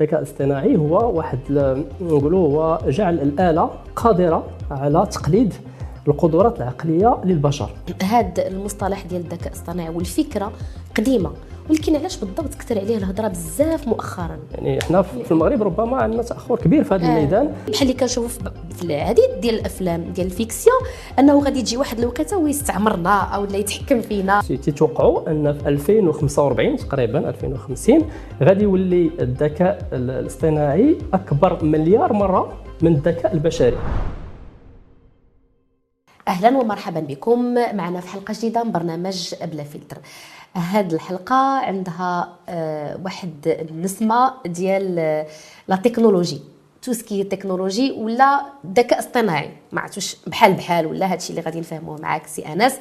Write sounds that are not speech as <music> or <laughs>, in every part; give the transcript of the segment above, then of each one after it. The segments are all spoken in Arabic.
الذكاء الاصطناعي هو واحد نقولوا هو جعل الآلة قادرة على تقليد القدرات العقلية للبشر. هذا المصطلح ديال الذكاء الاصطناعي والفكرة قديمة. ولكن علاش بالضبط كثر عليه الهضرة بزاف مؤخرا؟ يعني إحنا في المغرب ربما عندنا تأخر كبير في هذا آه. الميدان. بحال اللي كنشوفوا في العديد ديال الأفلام ديال الفيكسيون أنه غادي تجي واحد الوقيتة ويستعمرنا أو لا يتحكم فينا. تيتوقعوا أن في 2045 تقريبا 2050 غادي يولي الذكاء الاصطناعي أكبر مليار مرة من الذكاء البشري. أهلا ومرحبا بكم. معنا في حلقة جديدة من برنامج بلا فلتر. هاد الحلقة عندها آه، واحد النسمة ديال آه، la technologie. tout ce qui technologie ولا ذكاء اصطناعي. ما عرفتوش بحال بحال ولا هادشي اللي غادي نفهموه معاك سي أنس.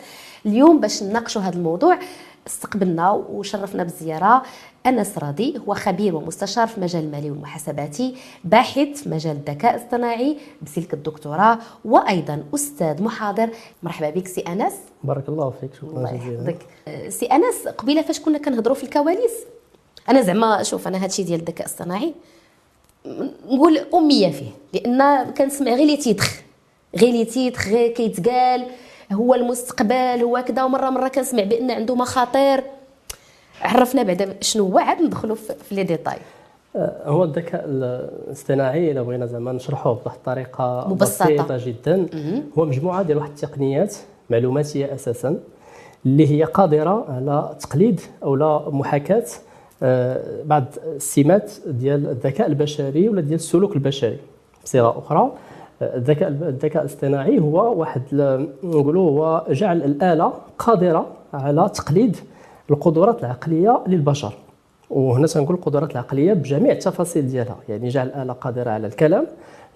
اليوم باش نناقشوا هذا الموضوع استقبلنا وشرفنا بالزيارة. أنس راضي هو خبير ومستشار في مجال المالي والمحاسباتي باحث في مجال الذكاء الاصطناعي بسلك الدكتوراه وأيضا أستاذ محاضر. مرحبا بك سي أنس. بارك الله فيك شكرا الله يحفظك. سي أنس قبيلة فاش كنا كنهضروا في الكواليس؟ أنا زعما شوف أنا هادشي ديال الذكاء الاصطناعي نقول أمية فيه لأن كنسمع غير les titres غير les titres غير كيتقال هو المستقبل هو كذا ومرة مرة كنسمع بأن عنده مخاطر. عرفنا بعدا شنو هو عاد ندخلوا في لي ديتاي آه، هو الذكاء الاصطناعي إلا بغينا زعما نشرحوه بواحد الطريقة مبسطة. بسيطة جدا هو مجموعة ديال واحد التقنيات معلوماتية أساسا اللي هي قادرة على تقليد أو لا محاكاة آه، بعض السمات ديال الذكاء البشري ولا ديال السلوك البشري. بصيغة أخرى آه، الذكاء الذكاء الاصطناعي هو واحد نقولوا هو جعل الآلة قادرة على تقليد القدرات العقلية للبشر. وهنا تنقول القدرات العقلية بجميع التفاصيل ديالها. يعني جعل الآلة قادرة على الكلام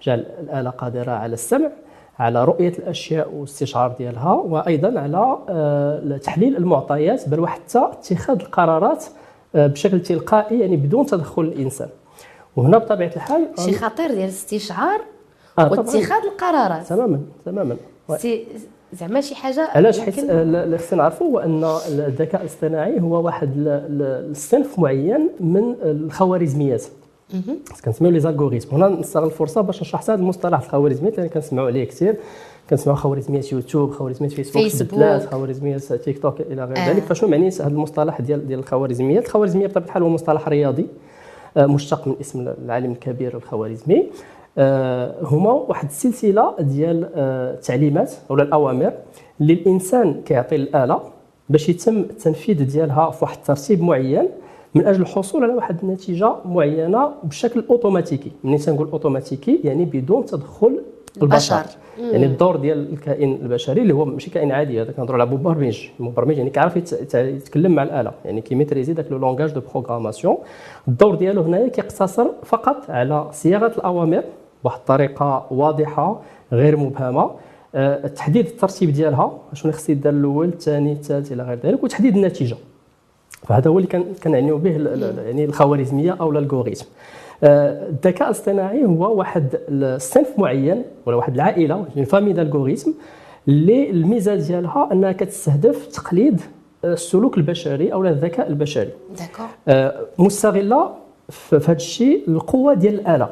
جعل الآلة قادرة على السمع على رؤية الأشياء والاستشعار ديالها وأيضا على آه، تحليل المعطيات بل وحتى اتخاذ القرارات آه، بشكل تلقائي يعني بدون تدخل الإنسان. وهنا بطبيعة الحال شي خطير ديال الاستشعار آه،. واتخاذ القرارات. تماما تماما. سي زعما شي حاجة علاش؟ حيت آه، اللي خصنا نعرفوا هو أن الذكاء الاصطناعي هو واحد ال- ال- الصنف معين من الخوارزميات. كنسميو les algorithmes هنا نستغل الفرصة باش نشرح هذا المصطلح الخوارزميات لأن كنسمعوا عليه كثير كنسمعوا خوارزميات يوتيوب خوارزميات فيسبوك فيسبوك. خوارزميات تيك توك إلى غير آه. ذلك. فشنو معني هذا المصطلح ديال ديال الخوارزميات؟ الخوارزمية بطبيعة الحال هو مصطلح رياضي آه، مشتق من اسم العالم الكبير الخوارزمي. هما واحد السلسلة ديال آه، التعليمات أو الأوامر اللي الإنسان كيعطي الآلة باش يتم التنفيذ ديالها في واحد الترتيب معين من أجل الحصول على واحد النتيجة معينة بشكل أوتوماتيكي. منين تنقول أوتوماتيكي؟ يعني بدون تدخل البشر. يعني الدور ديال الكائن البشري اللي هو ماشي كائن عادي هذا كنهضروا على مبرمج المبرمج يعني كيعرف يت- يت- يتكلم مع الآلة. يعني كي maîtriser داك le langage de programmation. الدور ديالو هنايا كيقتصر فقط على صياغة الأوامر. بواحد الطريقة واضحة غير مبهمة. آه، تحديد الترتيب ديالها شنو خص يدار الأول الثاني الثالث إلى غير ذلك وتحديد النتيجة. فهذا هو اللي كان كنعنيو به يعني الخوارزمية أو ال algorithme آه، الذكاء الاصطناعي هو واحد الصنف معين ولا واحد العائلة يعني famille d'algorithmes اللي الميزه ديالها أنها كتستهدف تقليد آه، السلوك البشري أو الذكاء البشري. مستغلة في هذا الشيء القوة ديال الآلة.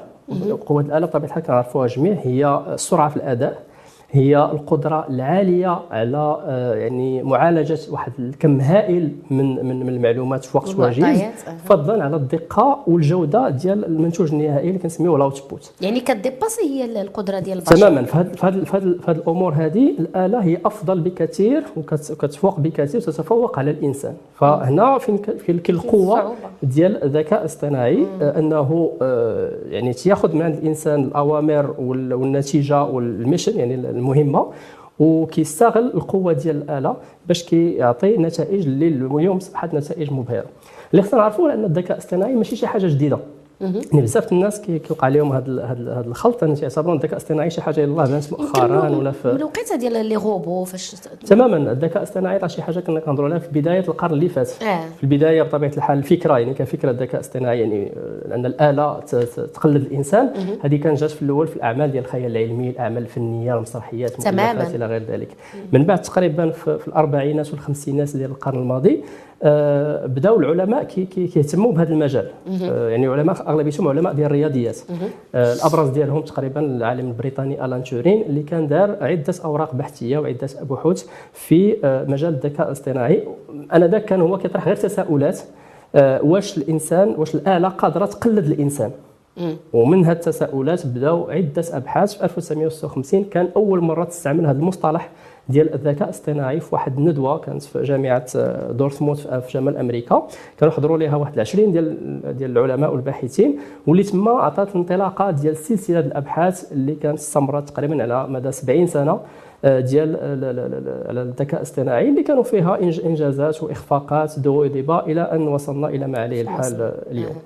قوة الاله بطبيعه الحال كنعرفوها جميع هي السرعه في الأداء. هي القدرة العالية على آه، يعني معالجة واحد الكم هائل من من المعلومات في وقت وجيز. فضلا على الدقة والجودة ديال المنتوج النهائي اللي كنسميوه ال output يعني كت dépasser هي القدرة ديال البشر. تماما. في هذه الأمور هذه الآلة هي أفضل بكثير وكت- وكتفوق بكثير وتتفوق على الإنسان. فهنا فين كاين القوة. ديال الذكاء الاصطناعي آه، أنه آه، يعني تياخذ من عند الإنسان الأوامر وال- والنتيجة وال mission يعني المهمه وكيستغل القوة ديال الآلة باش كيعطي نتائج اللي اليوم اصبحت نتائج مبهرة. اللي خصنا نعرفوا أن الذكاء الاصطناعي ماشي شي حاجة جديدة. يعني بزاف الناس كي- كيوقع لهم هذا هذا هذا الخلط ان تيعتبروا الذكاء الاصطناعي شي حاجة يلاه بانت مؤخرا ولا في من الوقيته ديال لي روبو فاش تماما الذكاء الاصطناعي راه شي حاجة كنا كنهضروا عليها في بداية القرن اللي فات. آه. في البداية بطبيعة الحال الفكرة يعني كفكرة الذكاء الاصطناعي يعني آه، ان الآلة تقلد الإنسان. هذه كانت جات في الأول في الأعمال ديال الخيال العلمي الأعمال الفنية المسرحيات تماماً. إلى غير ذلك. من بعد تقريبا في الأربعينات والخمسينات ديال القرن الماضي آه، بداو العلماء كيهتموا بهذا المجال. آه، يعني علماء أغلبيتهم علماء ديال الرياضيات. آه، الأبرز ديالهم تقريبا العالم البريطاني ألان تورين اللي كان دار عدة أوراق بحثية وعدة بحوث في مجال الذكاء الاصطناعي. أنا ذاك كان هو كيطرح غير تساؤلات واش الإنسان واش الآلة قادرة تقلد الإنسان؟ ومن هذه التساؤلات بداو عدة أبحاث. في 1956 كان أول مرة تستعمل هذا المصطلح ديال الذكاء الاصطناعي في واحد الندوة كانت في جامعة آه، دورتموند في شمال أمريكا. كانوا حضروا لها واحد 20 ديال ديال العلماء والباحثين. واللي تما عطات انطلاقة ديال سلسلة الأبحاث اللي كانت استمرت تقريبا على مدى 70 سنة آه، ديال على الذكاء الاصطناعي اللي كانوا فيها إنجازات وإخفاقات دو ديبا إلى أن وصلنا إلى ما عليه الحال اليوم.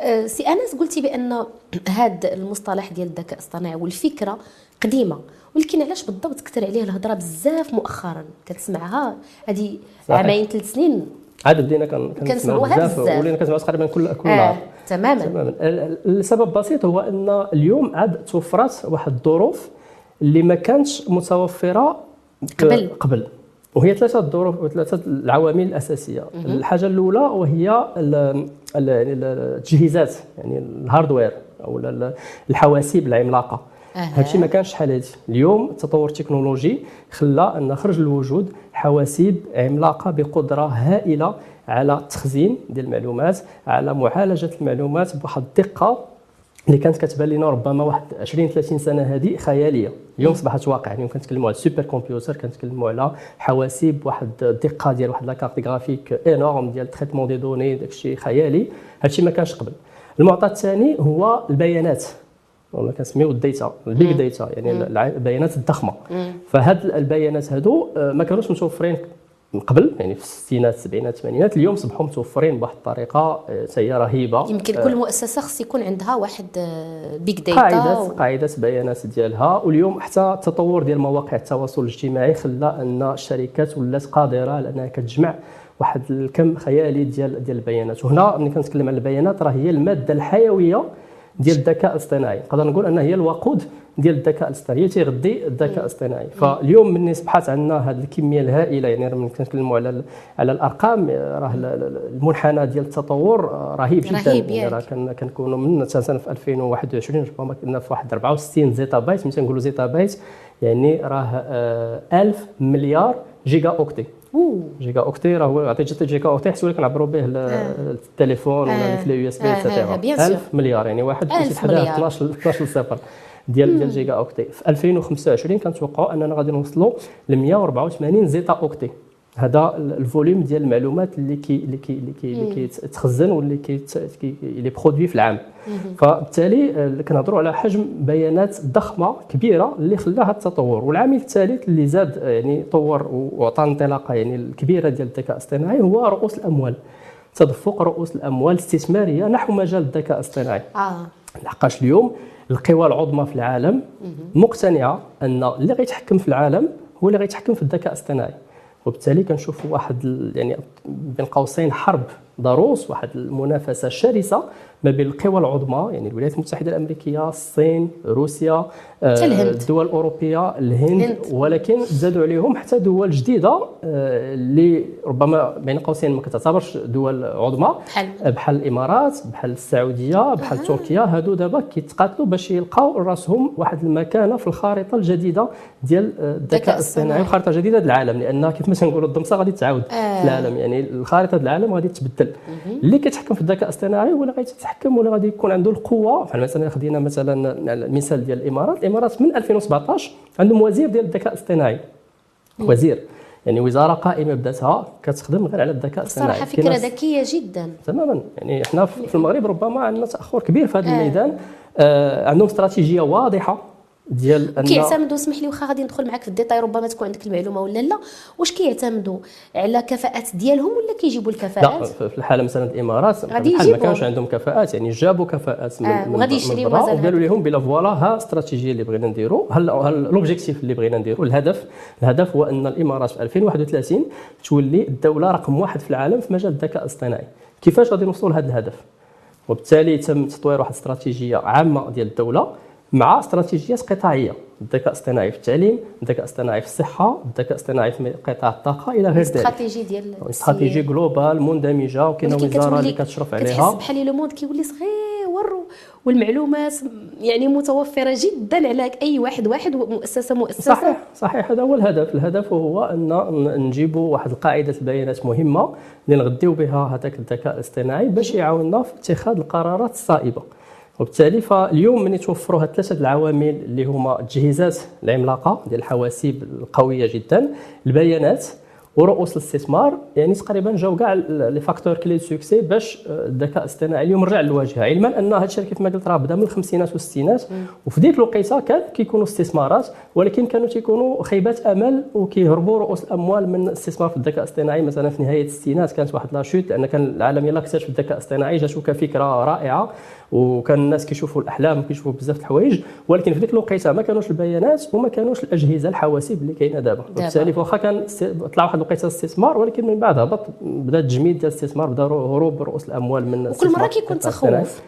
آه، سي أنس قلتي بأن هذا المصطلح ديال الذكاء الاصطناعي والفكرة قديمة. ولكن علاش بالضبط كثر عليه الهضرة بزاف مؤخرا؟ كتسمعها هذه عامين ثلاث سنين. عاد بدينا كنسمعوها بزاف. ولينا كنسمعوها تقريبا كل كل نهار. آه. تماما. تماما السبب بسيط هو أن اليوم عاد توفرت واحد الظروف اللي ما كانتش متوفرة قبل. قبل. وهي ثلاثة الظروف ثلاثة العوامل الأساسية. الحاجة الأولى وهي التجهيزات يعني ال hardware أو الحواسيب العملاقة. هذا الشيء ما كانش شحال هذه اليوم التطور التكنولوجي خلى أن خرج للوجود حواسيب عملاقة بقدرة هائلة على التخزين ديال المعلومات على معالجة المعلومات بواحد الدقة اللي كانت كتبان لنا ربما واحد 20 30 سنة هذه خيالية. اليوم اصبحت واقع. اليوم كنتكلموا على ال super computer كنتكلموا على حواسيب واحد الدقة ديال واحد la carte graphique énorme ديال traitement des données داكشي خيالي. هادشي ما كانش قبل. المعطى الثاني هو البيانات. ولا كنسميو ال data ال big data يعني البيانات الضخمة. فهاد البيانات هادو آه، ما كانوش متوفرين من قبل يعني في الستينات السبعينات الثمانينات اليوم صبحوا متوفرين بواحد الطريقة آه، هي رهيبه يمكن كل مؤسسة خص يكون عندها واحد بيج ديتا قاعدة و... قاعدة بيانات ديالها. واليوم حتى التطور ديال مواقع التواصل الاجتماعي خلى أن الشركات ولات قادرة على انها كتجمع واحد الكم خيالي ديال ديال البيانات. وهنا ملي كنتكلم على البيانات راه هي المادة الحيوية ديال الذكاء الاصطناعي. نقدر نقول ان هي الوقود ديال الذكاء الاصطناعي. تيغذي الذكاء الاصطناعي. فاليوم من اصبحت عندنا هذه الكمية الهائلة يعني ملي كنتكلموا على على الأرقام راه المنحنى ديال التطور رهيب جدا. رهيب يعني راه كنكونوا من مثلا في 2021 ربما كنا في واحد 64 zettabyte ملي تنقولوا zettabyte يعني راه 1000 آه، مليار giga octets. giga octet راه عطيت giga octet حسوا كنعبروا به آه. التليفون ولا ال clé USB et cetera 1000 مليار يعني واحد كيزيد حداه 12 12 صفر ديال ديال giga octet في 2025 كنتوقعوا اننا غادي نوصلوا ل 184 zetta octets هذا ال volume ديال المعلومات اللي كي اللي كي اللي كي اللي كيتخزن واللي كي اللي produit في العام. فبالتالي آه، كنهضروا على حجم بيانات ضخمة كبيرة اللي خلاها التطور. والعامل الثالث اللي زاد يعني طور وعطى انطلاقة يعني الكبيرة ديال الذكاء الاصطناعي هو رؤوس الأموال. تدفق رؤوس الأموال الاستثماريه نحو مجال الذكاء الاصطناعي. آه. لحقاش اليوم القوى العظمى في العالم مقتنعة أن اللي غيتحكم في العالم هو اللي غيتحكم في الذكاء الاصطناعي. وبالتالي كنشوفوا واحد يعني بين قوسين حرب ضروس واحد المنافسة شرسة ما بين القوى العظمى يعني الولايات المتحدة الأمريكية الصين روسيا آه، الدول الاوروبيه الهند, الهند. ولكن زادوا عليهم حتى دول جديدة آه، اللي ربما بين قوسين ما كتعتبرش دول عظمى. بحال؟ بحال الإمارات بحال السعودية بحال آه. تركيا هادو دابا كيتقاتلوا باش يلقاو راسهم واحد المكانة في الخارطة الجديدة ديال الذكاء الاصطناعي الخارطة الجديدة العالم لأن كيف ما تنقولوا الضمسة غادي تعاود آه. في العالم يعني الخارطه العالم غادي تبدل. اللي كيتحكم في الذكاء الاصطناعي هو اللي غيتحكم ولا غادي يكون عنده القوة؟ بحال مثلا خدينا مثلا المثال ديال الإمارات. الإمارات من 2017 عندهم وزير ديال الذكاء الاصطناعي. وزير. يعني وزارة قائمة بذاتها كتخدم غير على الذكاء الاصطناعي. صراحة فكرة ذكية جدا. تماما. يعني إحنا في المغرب ربما عندنا تأخر كبير في هذا آه. الميدان. آه عندهم استراتيجية واضحة. ديال أن كيعتمدوا اسمح لي واخا غادي ندخل معك في ال détail ربما تكون عندك المعلومة ولا لا. واش كيعتمدوا؟ على كفاءات ديالهم ولا كيجيبوا الكفاءات؟ لا في الحالة مثلا الإمارات غادي ما كانش عندهم كفاءات يعني جابوا كفاءات من آه وغادي مازال وقالوا لهم بلا voilà ها استراتيجية اللي بغينا نديروا ها l'objectif اللي بغينا نديروا الهدف الهدف هو أن الإمارات في 2031 تولي الدولة رقم واحد في العالم في مجال الذكاء الاصطناعي. كيفاش غادي نوصلوا لهذا الهدف؟ وبالتالي تم تطوير واحد الاستراتيجيه عامة ديال الدولة. مع استراتيجيات قطاعية. الذكاء الاصطناعي في التعليم الذكاء الاصطناعي في الصحة الذكاء الاصطناعي في قطاع الطاقة إلى غير ذلك. استراتيجي ديال استراتيجي globale مندمجة وكاينة وزارة اللي كتشرف عليها. كتحس بحال le monde كيولي صغير والمعلومات يعني متوفرة جدا على أي واحد واحد ومؤسسة مؤسسة. صحيح صحيح. هذا هو الهدف. الهدف هو أن نجيبوا واحد القاعدة البيانات مهمة اللي نغذيو بها هذاك الذكاء الاصطناعي باش يعاوننا في اتخاذ القرارات الصائبة. وبالتالي فاليوم من يتوفروا هاد ثلاثة العوامل اللي هما التجهيزات العملاقة ديال الحواسيب القوية جدا البيانات ورؤوس الاستثمار يعني تقريبا جاو كاع les facteurs clés de succès باش الذكاء الاصطناعي اليوم رجع للواجهة. علما أن هذا الشيء كيف ما قلت راه بدا من الخمسينات والستينات وفي ديك الوقيتة كان كيكونوا استثمارات ولكن كانوا تيكونوا خيبات أمل وكيهربوا رؤوس الأموال من الاستثمار في الذكاء الاصطناعي. مثلا في نهاية الستينات كانت واحد la chute لأن كان العالم يلا اكتشف الذكاء الاصطناعي جاتو كفكره رائعة. وكان الناس كيشوفوا الأحلام وكيشوفوا بزاف الحوايج ولكن في ديك الوقيته ما كانوش البيانات وما كانوش الأجهزة الحواسيب اللي كاينة دابا. وبالتالي واخا كان طلع واحد الوقيته الاستثمار ولكن من بعد هبط بدا التجميد ديال الاستثمار بدأ هروب رؤوس الأموال من وكل مرة كيكون تخوف.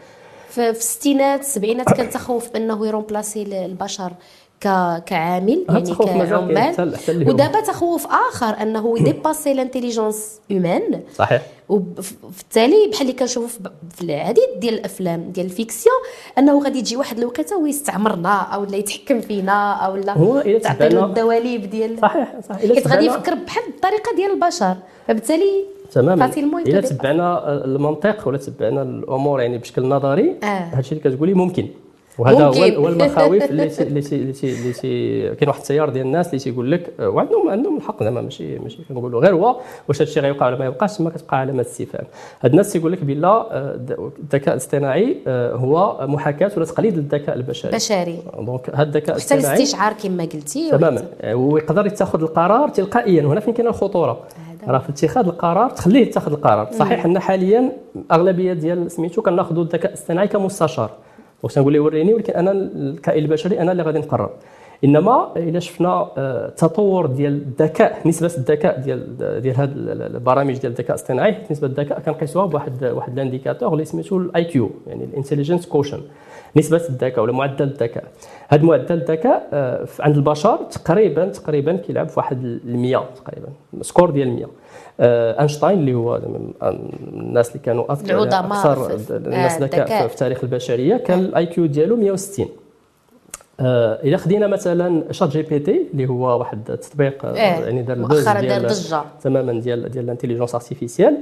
في الستينات السبعينات كان تخوف بأنه ي remplacer البشر. كعامل يعني كعمال. ودابا تخوف آخر أنه ي dépasser l'intelligence humaine صحيح. وبالتالي بحال اللي كنشوفوا في العديد ديال الأفلام ديال ال fiction أنه غادي يجي واحد الوقيته ويستعمرنا أو لا يتحكم فينا أو لا هو تعطينا الدواليب ديال صحيح صحيح. حيت غادي يفكر بحال الطريقة ديال البشر. فبالتالي تماما. إلا تبعنا المنطق ولا تبعنا الأمور يعني بشكل نظري آه. هادشي اللي كتقولي ممكن. وهذا هو المخاوف <laughs> اللي سي اللي سي اللي سي, اللي سي كاين واحد التيار ديال الناس اللي تيقول لك وعندهم عندهم الحق زعما ماشي ماشي كنقولوا. غير هو واش هذا الشيء غيوقع ولا ما يوقعش تما كتبقى علامة استفهام. هاد الناس تيقول لك بلا آه، الذكاء الاصطناعي آه، هو محاكاة ولا تقليد للذكاء البشري. بشري. دونك هذا الذكاء الاصطناعي حتى الاستشعار كما قلتي. تماما. ويقدر يتخذ القرار تلقائيا. وهنا فين كاينة الخطورة؟ راه في اتخاذ القرار تخليه يتخذ القرار. صحيح حنا حاليا أغلبية ديال سميتو كناخذوا الذكاء الاصطناعي كمستشار. واش نقول له وريني ولكن أنا الكائن البشري أنا اللي غادي نقرر. إنما إلا شفنا آه، ديال الذكاء نسبة الذكاء ديال ديال هذه البرامج ديال الذكاء الاصطناعي نسبة الذكاء كنقيسوها بواحد واحد ال indicateur اللي سميتو ال IQ يعني ال intelligence quotient. نسبة الذكاء ولا معدل الذكاء. هذا معدل الذكاء آه، عند البشر تقريبا تقريبا كيلعب في واحد 100 تقريبا score ديال 100 آه، أينشتاين اللي هو من الناس اللي كانوا أكثر الناس ذكاء. في تاريخ البشرية كان ال IQ ديالو 160 آه إذا خدينا مثلا ChatGPT اللي هو واحد التطبيق آه يعني دار دار ضجة. تماما ديال ديال ال intelligence artificielle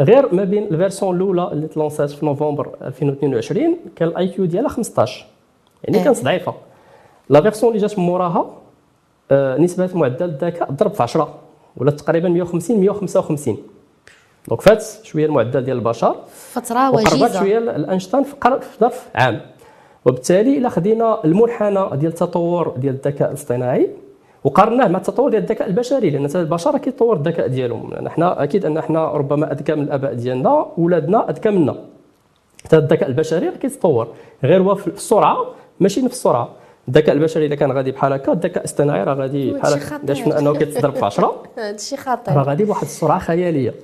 غير ما بين ال version الأولى اللي ت lança ات في نوفمبر 2022 كان ال IQ ديالها 15 يعني آه. كانت ضعيفة. la version اللي جات من موراها آه نسبة معدل الذكاء ضرب في 10 ولا تقريبا 150 155 donc فات شوية المعدل ديال البشر. فترة وجيزة. وقربت شوية لاينشتاين في ظرف عام. وبالتالي إلا خدينا المنحنى ديال التطور ديال الذكاء الاصطناعي وقارناه مع التطور ديال الذكاء البشري لأن البشر كيتطور الذكاء ديالهم. حنا أكيد أن حنا ربما أذكى من الآباء ديالنا ولادنا أذكى منا. حتى الذكاء البشري كيتطور غير هو في السرعة ماشي نفس السرعة. الذكاء البشري إذا كان غادي بحال هكا الذكاء الاصطناعي راه غادي بحال هكا شفنا إنه كيتضرب في 10 <laughs> هادشي خطير. راه غادي بواحد السرعة خيالية.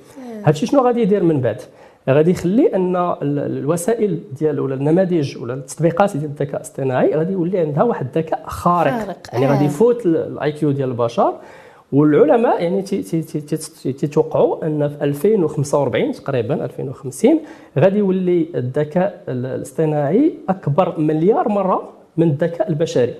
هادشي شنو غادي يدير من بعد؟ غادي يخلي أن الوسائل ديال ولا النماذج ولا التطبيقات ديال الذكاء الاصطناعي غادي يولي عندها واحد الذكاء خارق, خارق. يعني غادي يفوت ال IQ ديال البشر. والعلماء يعني تيتوقعوا أن في 2045 تقريبا 2050 غادي يولي الذكاء الاصطناعي أكبر مليار مرة من الذكاء البشري.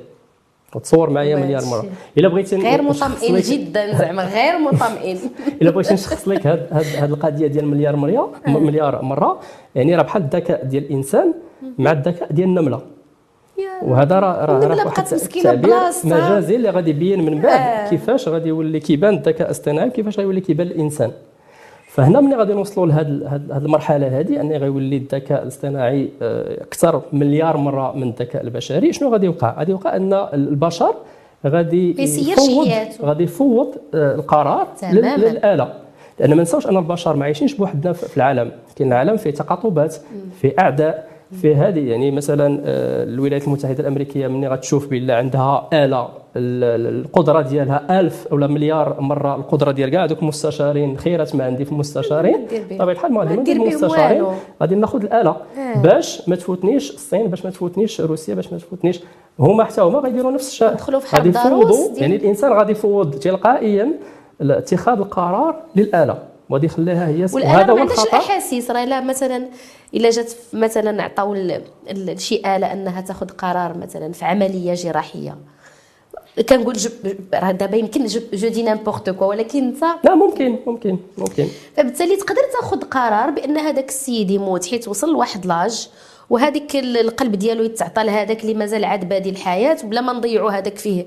تصور معايا مليار مرة. إلا بغيتي غير مطمئن جدا زعما غير مطمئن. <laughs> إلا بغيتي نشخص لك هذه القضية ديال مليار مرة مليار مرة يعني راه بحال الذكاء ديال الإنسان مع الذكاء ديال النملة. وهذا راه راه واحد التعبير مجازي اللي غادي يبين من بعد آه. كيفاش غادي يولي كيبان الذكاء الاصطناعي وكيفاش غيولي كيبان الإنسان. فهنا ملي غادي نوصلوا لهذه المرحلة هذه ان غيولي الذكاء الاصطناعي آه، أكثر مليار مرة من الذكاء البشري. شنو غادي يوقع؟ غادي يوقع أن البشر غادي يفوض غادي يفوض آه، القرار للآلة. لأن ما نساوش أن البشر ما عايشينش بوحدنا في العالم. كاين العالم فيه تقاطبات فيه أعداء في هذه يعني مثلا آه، الولايات المتحدة الأمريكية ملي غتشوف بلا عندها آلة القدرة ديالها ألف ولا مليار مرة القدرة ديال كاع دوك المستشارين. خيرات ما عندي في المستشارين. <laughs> بطبيعه الحال ما غادي ندير المستشارين غادي ناخذ الآلة. آه. باش ما تفوتنيش الصين باش ما تفوتنيش روسيا باش ما تفوتنيش هما حتى هما غيديروا نفس الشيء. غادي يفوضوا. يعني الإنسان غادي يفوض تلقائيا اتخاذ القرار للآلة. وغادي يخليها هي وهذا هو الخطأ. الاحاسيس راه لا مثلا إلا جات مثلا عطاو شي آلة أنها تاخذ قرار مثلا في عملية جراحية. كنقول راه دابا يمكن je dis n'importe quoi ولكن انت لا ممكن ممكن ممكن. فبالتالي تقدر تاخذ قرار بأن هذاك السيد يموت حيت وصل لواحد لاج وهذيك القلب ديالو يتعطى لهذاك اللي مازال عاد بادي الحياة بلا ما نضيعوا هذاك فيه.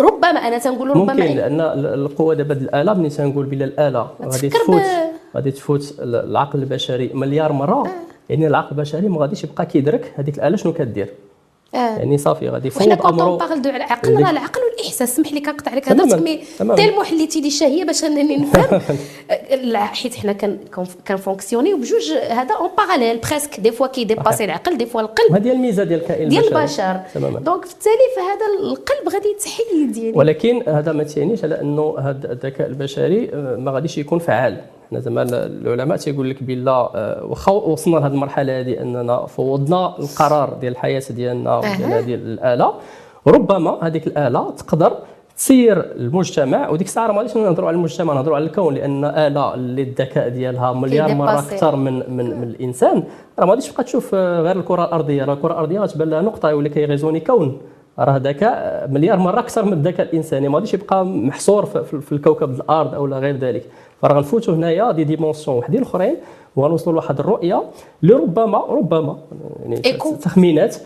ربما أنا تنقول ربما ممكن لأن القوة دابا الاله ملي تنقول بلا الآلة غادي تفوت غادي تفوت العقل البشري مليار مرة آه. يعني العقل البشري ما غاديش يبقى كيدرك هذيك الآلة شنو كدير. يعني صافي غادي يفوض امره حنا كنت على العقل راه العقل والإحساس سمح لي كنقطع عليك. هضرتك مي تيلمو حليتي لي الشهيه باش أنني نفهم. <laughs> حيت حنا كان كنفونكسيونيو بجوج هذا اون باراليل بريسك دي فوا كيديباسي العقل دي فوا القلب وهذه الميزه ديال الكائن ديال البشر. دونك بالتالي فهذا القلب غادي يتحيد يعني. ولكن هذا ما تيعنيش على أنه هذا الذكاء البشري آه، ما غاديش يكون فعال. حنا زعما العلماء تيقول لك بلا آه، واخا وصلنا لهذه المرحلة هذه أننا فوضنا القرار ديال الحياة ديالنا وديال هذه الآلة. ربما هذيك الآلة تقدر تسير المجتمع وديك الساعة ما غاديش نهضروا على المجتمع نهضروا على الكون لأن آلة اللي الذكاء ديالها مليار مرة أكثر من من, من الإنسان. راه ما غاديش تبقى تشوف آه، غير الكرة الأرضية. راه الكرة الأرضية غتبان لها نقطة يولي كيغيزوني كون. راه ذكاء مليار مرة أكثر من الذكاء الإنساني. ما غاديش يبقى محصور في الكوكب الأرض أو غير ذلك. فراه غنفوتوا هنايا دي ديمونسيون وحدين اخرين وغنوصلوا لواحد الرؤية اللي ربما ربما يعني تخمينات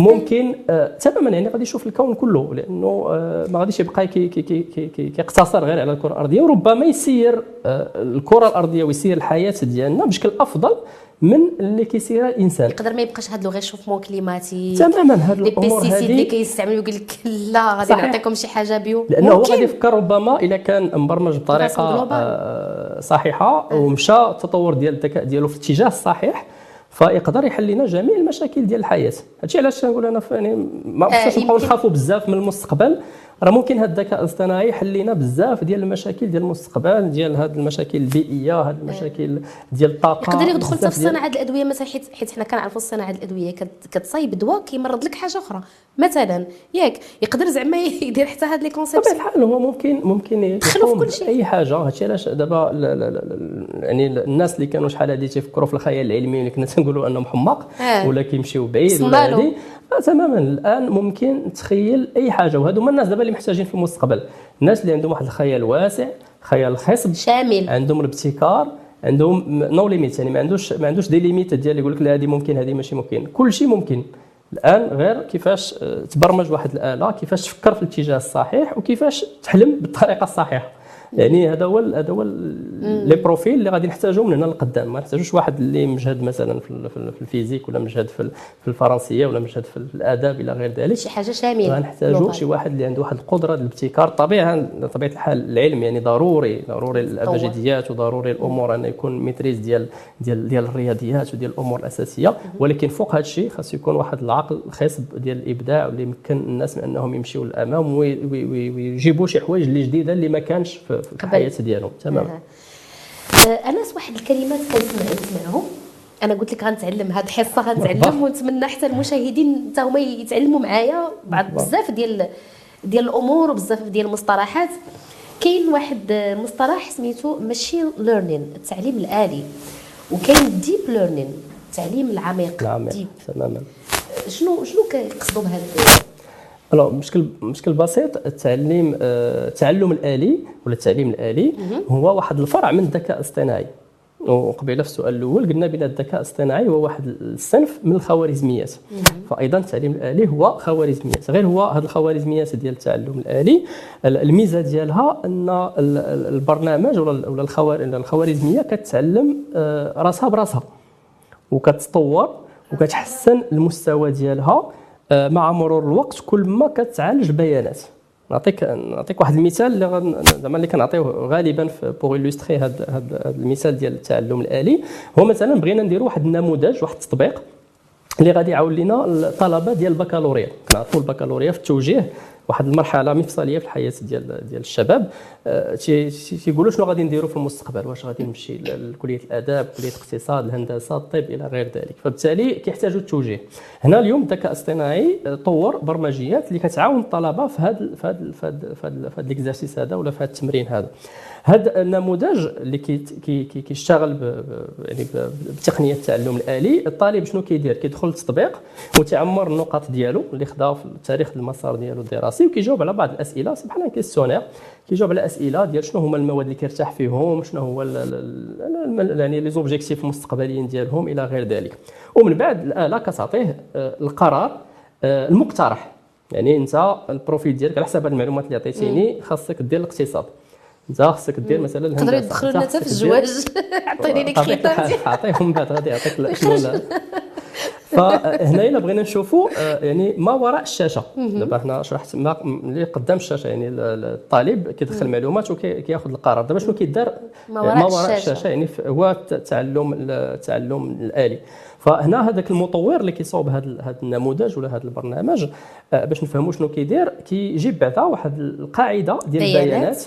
ممكن آه تماما يعني غادي يشوف الكون كله لأنه آه ما غاديش يبقى كي كي كي كيقتصر غير على الكرة الأرضية وربما يسير آه الكرة الأرضية ويسير الحياة ديالنا بشكل أفضل من اللي كيسيرها الإنسان. يقدر ما يبقاش هاد le réchauffement climatique تماما هاد الأمور هذه اللي كيستعملوا يقول لك لا غادي نعطيكم شي حاجة bio. لأنه هو غادي يفكر ربما إلا كان مبرمج بطريقة آه صحيحة آه. ومشى التطور ديال الذكاء ديالو في الاتجاه الصحيح فيقدر يحل لنا جميع المشاكل ديال الحياة. هادشي علاش نقول أنا يعني ما بقاش نبقاو نخافوا بزاف من المستقبل. راه ممكن هذا الذكاء الاصطناعي يحل لنا بزاف ديال المشاكل ديال المستقبل ديال هذه المشاكل البيئية هذه المشاكل ديال الطاقة يقدر يدخل في صناعة الأدوية مثلا حيت حيت حنا كنعرفوا صناعة الأدوية كتصايب دواء كيمرض لك حاجة أخرى. مثلا ياك يقدر زعما <laughs> يدير حتى هاد لي كونسيبت بطبيعة الحال هو ممكن ممكن يدخلوا في كل شيء. اي حاجة. هادشي علاش دابا يعني الناس اللي كانوا شحال هادي تيفكروا في الخيال العلمي اللي كنا <laughs> تنقولوا أنهم حماق آه. ولا كيمشيو بعيد ولا هادي. تماما. الآن ممكن تخيل أي حاجة وهذو هما الناس دابا اللي محتاجين في المستقبل الناس اللي عندهم واحد الخيال واسع خيال خصب شامل. عندهم الابتكار عندهم no limit يعني ما عندوش ما عندوش des limites ديال يقول لك لا هذه ممكن هذه ماشي ممكن. كل شيء ممكن. الآن غير كيفاش آه، تبرمج واحد الآلة كيفاش تفكر في الاتجاه الصحيح وكيفاش تحلم بالطريقة الصحيحة. يعني هذا هو هذا هو les profils اللي غادي نحتاجهم من هنا لقدام ما نحتاجوش واحد اللي مجهد مثلا في ال physique ولا مجهد في الفرنسية ولا مجهد في الآداب إلى غير ذلك. شي حاجة شاملة. غنحتاجوا شي واحد اللي عنده واحد القدرة الابتكار. طبيعة طبيعة الحال العلم يعني ضروري ضروري الأبجديات وضروري الأمور أن يكون maîtrise ديال ديال ديال الرياضيات وديال الأمور الأساسية. ولكن فوق هذا الشيء خاص يكون واحد العقل خصب ديال الإبداع واللي يمكن الناس من أنهم يمشيوا للأمام ويجيبوا شي حوايج اللي جديدة اللي ما كانش في في الحياة ديالهم. تمام. آه، انس واحد الكلمات كنسمع نسمعهم أنا قلت لك غنتعلم هذه الحصة غنتعلم ونتمنى حتى المشاهدين حتى هما يتعلموا معايا بعض بزاف ديال ديال الأمور وبزاف ديال المصطلحات. كاين واحد مصطلح سميتو machine learning التعليم الآلي. وكاين deep learning التعليم العميق. العميق. تماما. شنو شنو كيقصدوا بهذا alors بشكل بشكل بسيط التعليم آه، التعلم الآلي ولا التعليم الآلي هو واحد الفرع من الذكاء الاصطناعي. وقبيلة في السؤال الأول قلنا بأن الذكاء الاصطناعي هو واحد الصنف من الخوارزميات. فايضا التعليم الآلي هو خوارزميات. غير هو هذه الخوارزميات ديال التعلم الآلي الميزة ديالها أن البرنامج ولا الخوارزمية كتعلم آه، راسها براسها. وكتطور وكتحسن المستوى ديالها. مع مرور الوقت كل ما كتعالج بيانات. نعطيك نعطيك واحد المثال اللي زعما اللي كنعطيه غالبا pour illustrer هذا المثال ديال التعلم الآلي. هو مثلا بغينا نديروا واحد النموذج واحد التطبيق اللي غادي يعاون لنا الطلبة ديال البكالوريا. كنعرفوا البكالوريا في التوجيه واحد المرحلة مفصلية في الحياة ديال ديال الشباب. آه، تيقولوا شنو غادي نديروا في المستقبل؟ واش غادي نمشي لكلية الأداب كلية الاقتصاد الهندسة الطب إلى غير ذلك. فبالتالي كيحتاجوا التوجيه. هنا اليوم الذكاء الاصطناعي آه، طور برمجيات اللي كتعاون الطلبة في هذا في هذا في هذا l'exercice هذا ولا في هذا التمرين هذا. هذا النموذج اللي كيشتغل كي يعني بتقنية التعلم الآلي الطالب شنو كيدير؟ كيدخل للتطبيق وتعمر النقط ديالو اللي خداها في تاريخ المسار ديالو الدراسي وكيجاوب على بعض الأسئلة. بحال questionnaire كيجاوب على أسئلة ديال شنو هما المواد اللي كيرتاح فيهم شنو هو يعني les objectifs المستقبليين ديالهم إلى غير ذلك. ومن بعد الآلة كتعطيه آه، القرار آه، المقترح. يعني أنت ال profil ديالك على حسب المعلومات اللي عطيتيني خاصك دير الاقتصاد. انت خاصك دير مثلا تقدر يدخلوا لنا حتى في الزواج. <laughs> عطيني لك خطاب <laughs> عطيهم بعد غادي يعطيك شنو فهنا إلا بغينا نشوفوا آه، يعني ما وراء الشاشة. دابا حنا شرحت ما اللي قدام الشاشة يعني الطالب كيدخل معلومات وكياخذ القرار. دابا شنو كيدار؟ ما وراء, ما وراء الشاشة. الشاشة يعني هو التعلم التعلم الآلي. فهنا هذاك المطور اللي كيصاوب هذا هذا النموذج ولا هذا البرنامج آه، باش نفهموا شنو كيدير كيجيب بعدا واحد القاعدة ديال البيانات.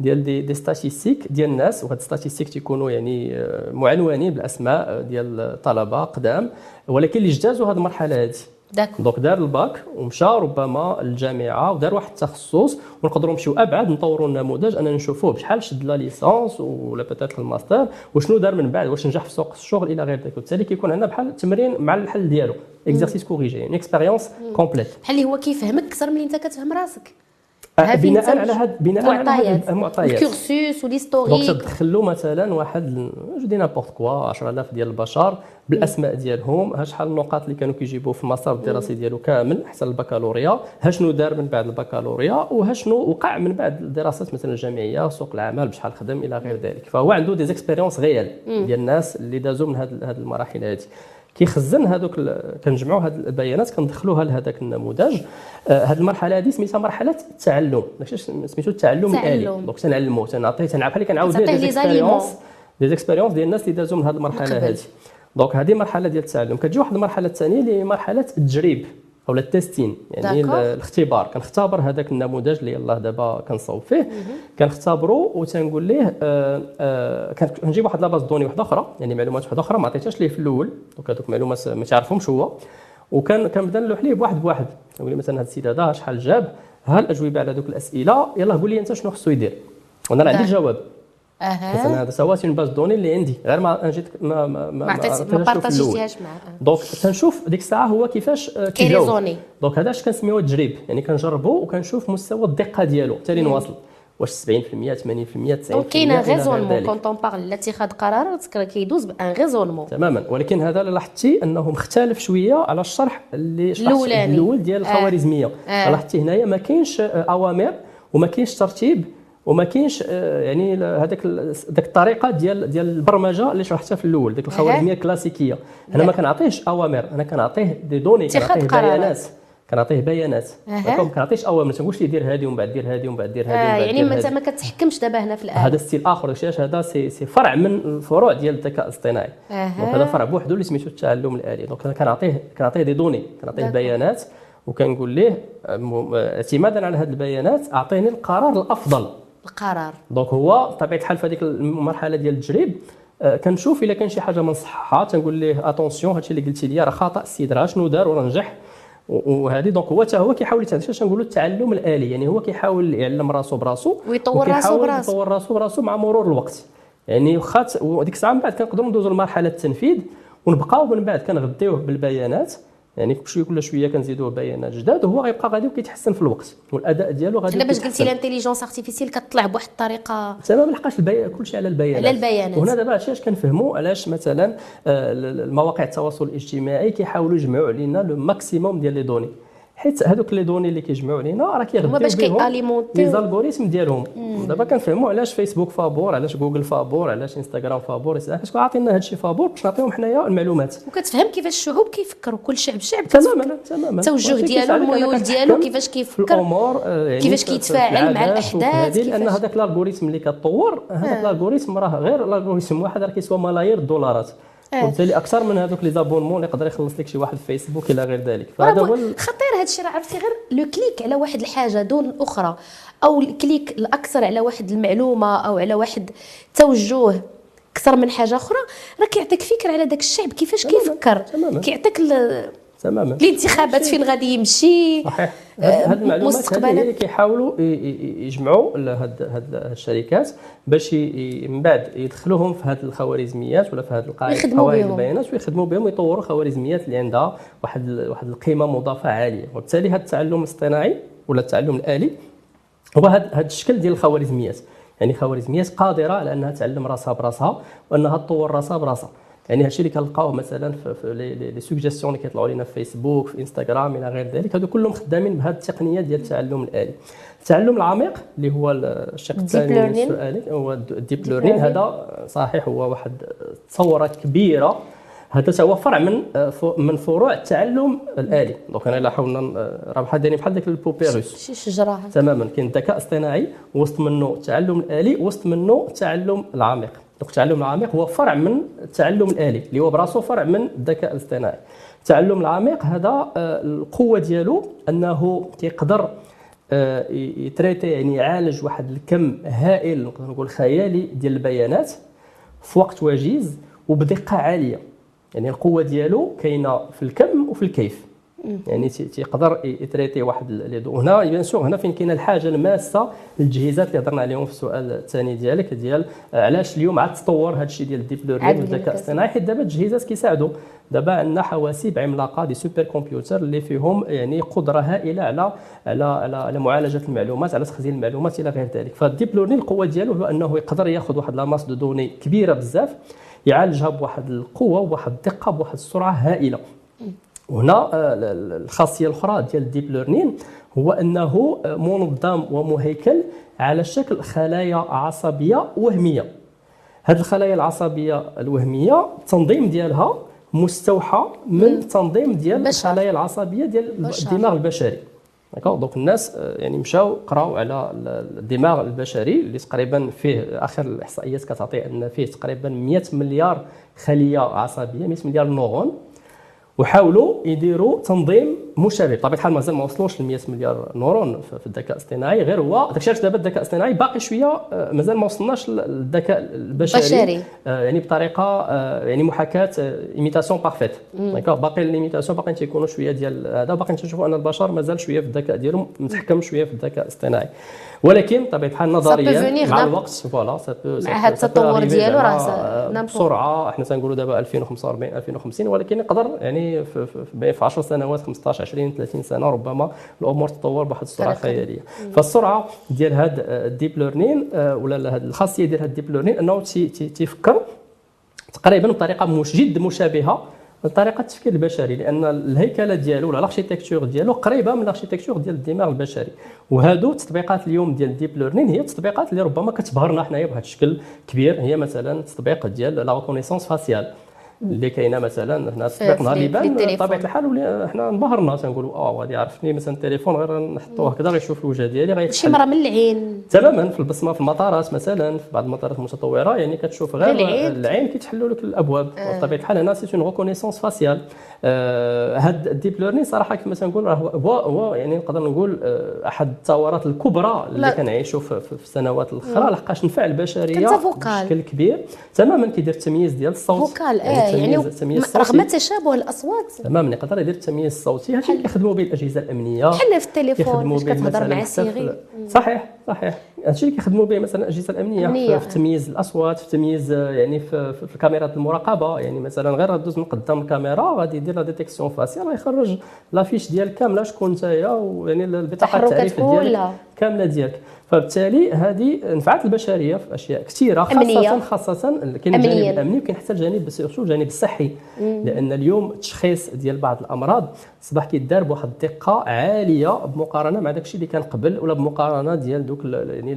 ديال des, des statistiques ديال الناس وهاد statistiques تيكونوا يعني آه، معنونين بالأسماء آه، ديال الطلبة قدام. ولكن اللي اجتازوا هذه المرحلة هذه donc دار الباك ومشى ربما للجامعة ودار واحد التخصص ونقدروا نمشيو أبعد نطوروا النموذج. اننا نشوفوه بشحال شد la licence ولا بتات الماستر. وشنو دار من بعد؟ واش نجح في سوق الشغل إلى غير ذلك؟ وبالتالي كيكون عندنا بحال التمرين مع الحل ديالو. exercice corrigé يعني expérience complète بحال اللي هو كيفهمك أكثر من اللي أنت كتفهم راسك. بناء على هاد بناء على هاد المعطيات ال cursus و l'historique donc تدخلوا مثلا واحد je dis n'importe quoi 10000 ديال البشر بالأسماء ديالهم. ها شحال النقاط اللي كانوا كيجيبوا في المسار الدراسي ديالو كامل حتى البكالوريا. ها شنو دار من بعد البكالوريا؟ وها شنو وقع من بعد الدراسات مثلا الجامعية سوق العمل بشحال خدم إلى غير ذلك. فهو عنده des expériences réelles ديال الناس اللي دازوا من هذه المراحل هذه كيخزن هذوك كنجمعوا هذه البيانات كندخلوها لهذاك النموذج. هذه آه المرحلة هذه سميتها مرحلة التعلم. سميتو التعلم الآلي. donc تنعلموا تنعطيه تنعرف بحال كنعاود des expériences des expériences ديال الناس اللي دازوا من هذه المرحلة هذه donc هذه مرحلة ديال التعلم. كتجي واحد المرحلة الثانية اللي هي مرحله التجريب. أو ال testing يعني الاختبار. كنختبر هذاك النموذج اللي يلاه دابا كنصاوب فيه. كنختبروا وتنقول ليه آه آه كنجيب واحد la base de données واحدة أخرى. يعني معلومات واحدة أخرى ما عطيتهاش ليه في الأول. donc هذوك المعلومات ما تعرفهمش هو. وكان كنبدا نلوح ليه بواحد بواحد. نقول ليه مثلا هذا السيد هذا شحال جاب؟ ها الاجوبه على هذوك الأسئلة؟ يلاه قول لي أنت شنو خصو يدير؟ وأنا عندي الجواب. أها. مثلا هذا c'est base de données اللي عندي غير ما جيت ما ما ما ما partagيتيهاش معاه donc تنشوف ديك الساعة هو كيفاش كيجاوب donc هذا اش كنسميوه التجريب يعني كنجربوا وكنشوف مستوى الدقة ديالو حتى نواصل. واش 70% 80% 90% donc كاين raisonnement quand même on parle لاتخاذ قرار كيدوز par un raisonnement تماما. ولكن هذا لاحظتي أنه مختلف شوية على الشرح اللي شرحت الأول ديال آه. الخوارزمية. آه. لاحظتي هنايا ما كاينش أوامر وما كاينش ترتيب. وما كاينش آه، يعني هذاك ذاك الطريقة ديال ديال البرمجة اللي شرحتها في الأول ديك الخوارزمية الكلاسيكية. أنا ما كنعطيهش أوامر أنا كنعطيه des données كنعطيه بيانات كنعطيه بيانات. ما كنعطيش أوامر ما تنقولش لي دير هذه ومن بعد دير هذه ومن بعد دير هذه آه يعني انت ما كتحكمش دابا هنا في الاله هذا ستيل آخر داكشي هذا سي سي فرع من الفروع ديال الذكاء الاصطناعي. donc هذا فرع بوحدو اللي سميتو التعلم الآلي. donc كنعطيه كنعطيه des données كنعطيه بيانات وكنقول ليه اعتمادا على هذه البيانات أعطيني القرار الأفضل. القرار. donc هو بطبيعة الحال في هذيك المرحلة ديال التجريب آه، كنشوف إلا كان شي حاجة ما نصحها تنقول ليه attention هادشي اللي قلتي لي راه خطأ السيد راه شنو دار وراه نجح وهذه donc هو حتى هو كيحاول اش نقولوا التعلم الآلي؟ يعني هو كيحاول يعلم راسو براسو ويطور راسو براسو. يطور راسو براسو مع مرور الوقت. يعني واخا وديك الساعة من بعد كنقدروا ندوزوا لمرحلة التنفيذ ونبقاو من بعد كنغديوه بالبيانات يعني شوية كل شوية كنزيدوه بيانات جداد وهو غيبقى غادي وكيتحسن في الوقت والأداء ديالو غادي لا باش قلتي ال intelligence artificielle كتطلع بواحد الطريقة. تمام لحقاش البي... كلشي على البيانات. على البيانات. وهنا دابا علاش كنفهموا؟ علاش مثلا آه، المواقع التواصل الاجتماعي كيحاولوا يجمعوا لنا le maximum ديال les données. حيت هذوك les données اللي كيجمعوا لينا راه كيغديو باش كي alimentيو. les algorithmes ديالهم. دابا كنفهموا علاش فيسبوك فابور علاش جوجل فابور علاش انستغرام فابور علاش عاطينا هذا الشيء فابور باش نعطيهم حنايا المعلومات. وكتفهم كيفاش الشعوب كيفكروا. كل شعب شعب تماما تماما. التوجه ديالو الميول ديالو كيفاش كيفكر. الأمور آه، يعني كيفاش كيتفاعل مع الأحداث لأن هذاك ال algorithme اللي كطور هذاك ال algorithme راه غير ال algorithme واحد راه كيسوى ملايير الدولارات. آه. وبالتالي أكثر من هذوك les abonnements يقدر يخلص لك شي واحد في فيسبوك إلى غير ذلك. فهذا هو خطير هذا الشيء عرفتي؟ غير le clic على واحد الحاجة دون الاخرى أو الكليك الأكثر على واحد المعلومة أو على واحد توجه أكثر من حاجة أخرى راه كيعطيك فكرة على داك الشعب كيفاش كيفكر كيعطيك تماما. الانتخابات فين غادي يمشي؟ صحيح. هذه المعلومات هذه هي اللي كيحاولوا يجمعوا هاد هاد الشركات باش من بعد يدخلوهم في هذه الخوارزميات ولا في هذه القواعد قواعد البيانات ويخدموا بهم ويطوروا خوارزميات اللي عندها واحد واحد القيمة مضافة عالية. وبالتالي هذا التعلم الاصطناعي ولا التعلم الآلي هو هذا الشكل ديال الخوارزميات. يعني خوارزميات قادرة على أنها تعلم راسها براسها وأنها تطور راسها براسها. يعني هادشي اللي كنلقاو مثلا في les suggestions اللي كيطلعوا لنا في فيسبوك في انستغرام إلى غير ذلك. هادو كلهم خدامين بهذه التقنية ديال التعلم الآلي. التعلم العميق اللي هو الشق الثاني من السؤال هو ال deep learning هذا صحيح هو واحد تصوره كبيرة. هذا هو فرع من من فروع التعلم الآلي. donc أنا الا حاولنا راه بحال دايرين بحال ديك les poupées russes. شي شجرة. تماما. كاين الذكاء الاصطناعي وسط منه التعلم الآلي وسط منه التعلم العميق. التعلم العميق هو فرع من التعلم الآلي اللي هو براسو فرع من الذكاء الاصطناعي. التعلم العميق هذا آه، القوة ديالو أنه تيقدر آه، ي traiter يعني يعالج واحد الكم هائل نقدر نقول خيالي ديال البيانات في وقت وجيز وبدقة عالية. يعني القوة ديالو كاينة في الكم وفي الكيف. يعني تيقدر ي traiter واحد هنا bien sûr هنا فين كاينة الحاجة الماسة للتجهيزات اللي هضرنا عليهم في السؤال الثاني ديالك ديال علاش اليوم عاد تطور هذا الشيء ديال ال deep learning والذكاء الاصطناعي حيت دابا التجهيزات كيساعدوا دابا عندنا حواسيب عملاقة des super computers اللي فيهم يعني قدرة هائلة على على على, على معالجة المعلومات على تخزين المعلومات إلى غير ذلك. فال deep learning القوة ديالو هو أنه يقدر ياخذ واحد la masse de données كبيرة بزاف يعالجها بواحد القوة وبواحد الدقة بواحد السرعة هائلة. وهنا آه، الخاصية الأخرى ديال ال deep learning هو أنه آه، منظم ومهيكل على شكل خلايا عصبية وهمية. هذه الخلايا العصبية الوهمية التنظيم ديالها مستوحى من التنظيم ديال الخلايا العصبية ديال الدماغ البشري. donc الناس آه، يعني مشاو قراو على الدماغ البشري اللي تقريبا فيه آخر الاحصائيات كتعطي أن فيه تقريبا 100 مليار خلية عصبية 100 مليار neurones. وحاولوا يديروا تنظيم مشابه بطبيعه الحال مازال ما وصلوش ل 100 مليار نورون في الذكاء الاصطناعي. غير هو داكشي علاش دابا الذكاء الاصطناعي باقي شوية آه، مازال ما وصلناش للذكاء البشري. بشري. آه، يعني بطريقة آه، يعني محاكاة imitation parfaite باقي ال imitation باقي تيكونوا شوية ديال هذا. باقي تنشوفوا أن البشر مازال شوية في الذكاء ديالهم متحكم شوية في الذكاء الاصطناعي. ولكن بطبيعه الحال نظريا مع الوقت voilà مع هذا التطور ديالو راه بسرعة. إحنا تنقولوا دابا 2045 2050 ولكن يقدر يعني في 10 سنوات 15 20 30 سنة ربما الأمور تتطور بواحد السرعة خيالية. فالسرعة ديال هذا ال deep learning ولا هذه الخاصية ديال هذا ال deep learning أنه تيفكر تقريبا بطريقة جد مشابهة لطريقة التفكير البشري لأن الهيكلة ديالو ولا ال architecture ديالو قريبة من ال architecture ديال الدماغ البشري. وهادو التطبيقات اليوم ديال ال deep learning هي التطبيقات اللي ربما كتبهرنا حنايا بواحد الشكل كبير هي مثلا التطبيق ديال la reconnaissance faciale اللي كاينة مثلا هنا تطبيق نهار اللي بان بطبيعه الحال حنا انبهرنا تنقولوا آه غادي يعرفني مثلا التليفون غير نحطوه هكذا غيشوف الوجه ديالي غير شي مرة من العين. تماما في البصمة في المطارات مثلا في بعض المطارات المتطورة يعني كتشوف غير العين, العين كيتحلوا لك الأبواب. آه. بطبيعه الحال هنا c'est une reconnaissance faciale هاد ال deep learning صراحة كما تنقول راه هو هو يعني نقدر نقول آه، أحد الثورات الكبرى اللي كنعيشوا في, في السنوات الأخرى لحقاش نفع البشرية بشكل كبير. تماما كيدير التمييز ديال الصوت. vocal آه يعني رغم تشابه الأصوات. تماما يقدر يدير التمييز الصوتي هادشي اللي كيخدموا به الأجهزة الأمنية بحال في التليفون كتهضر مع سيري صحيح. صحيح هادشي اللي كيخدموا به مثلا الاجهزه الأمنية أمنية. في تمييز الأصوات في تمييز يعني في, في, في كاميرات المراقبة يعني مثلا غير دوز من قدام الكاميرا غادي يدير la détection faciale غيخرج la fiche ديال كاملة شكون نتايا ويعني البطاقة التعريف ديالك كاملة ديالك فبالتالي هذه نفعت البشرية في أشياء كثيرة خاصه أمنية. خاصة كاين الجانب الأمني وكاين حتى الجانب surtout الجانب الصحي مم. لأن اليوم التشخيص ديال بعض الأمراض اصبح كيدار بواحد الدقة عالية بمقارنة مع داك الشيء اللي كان قبل ولا بمقارنة ديال دوك يعني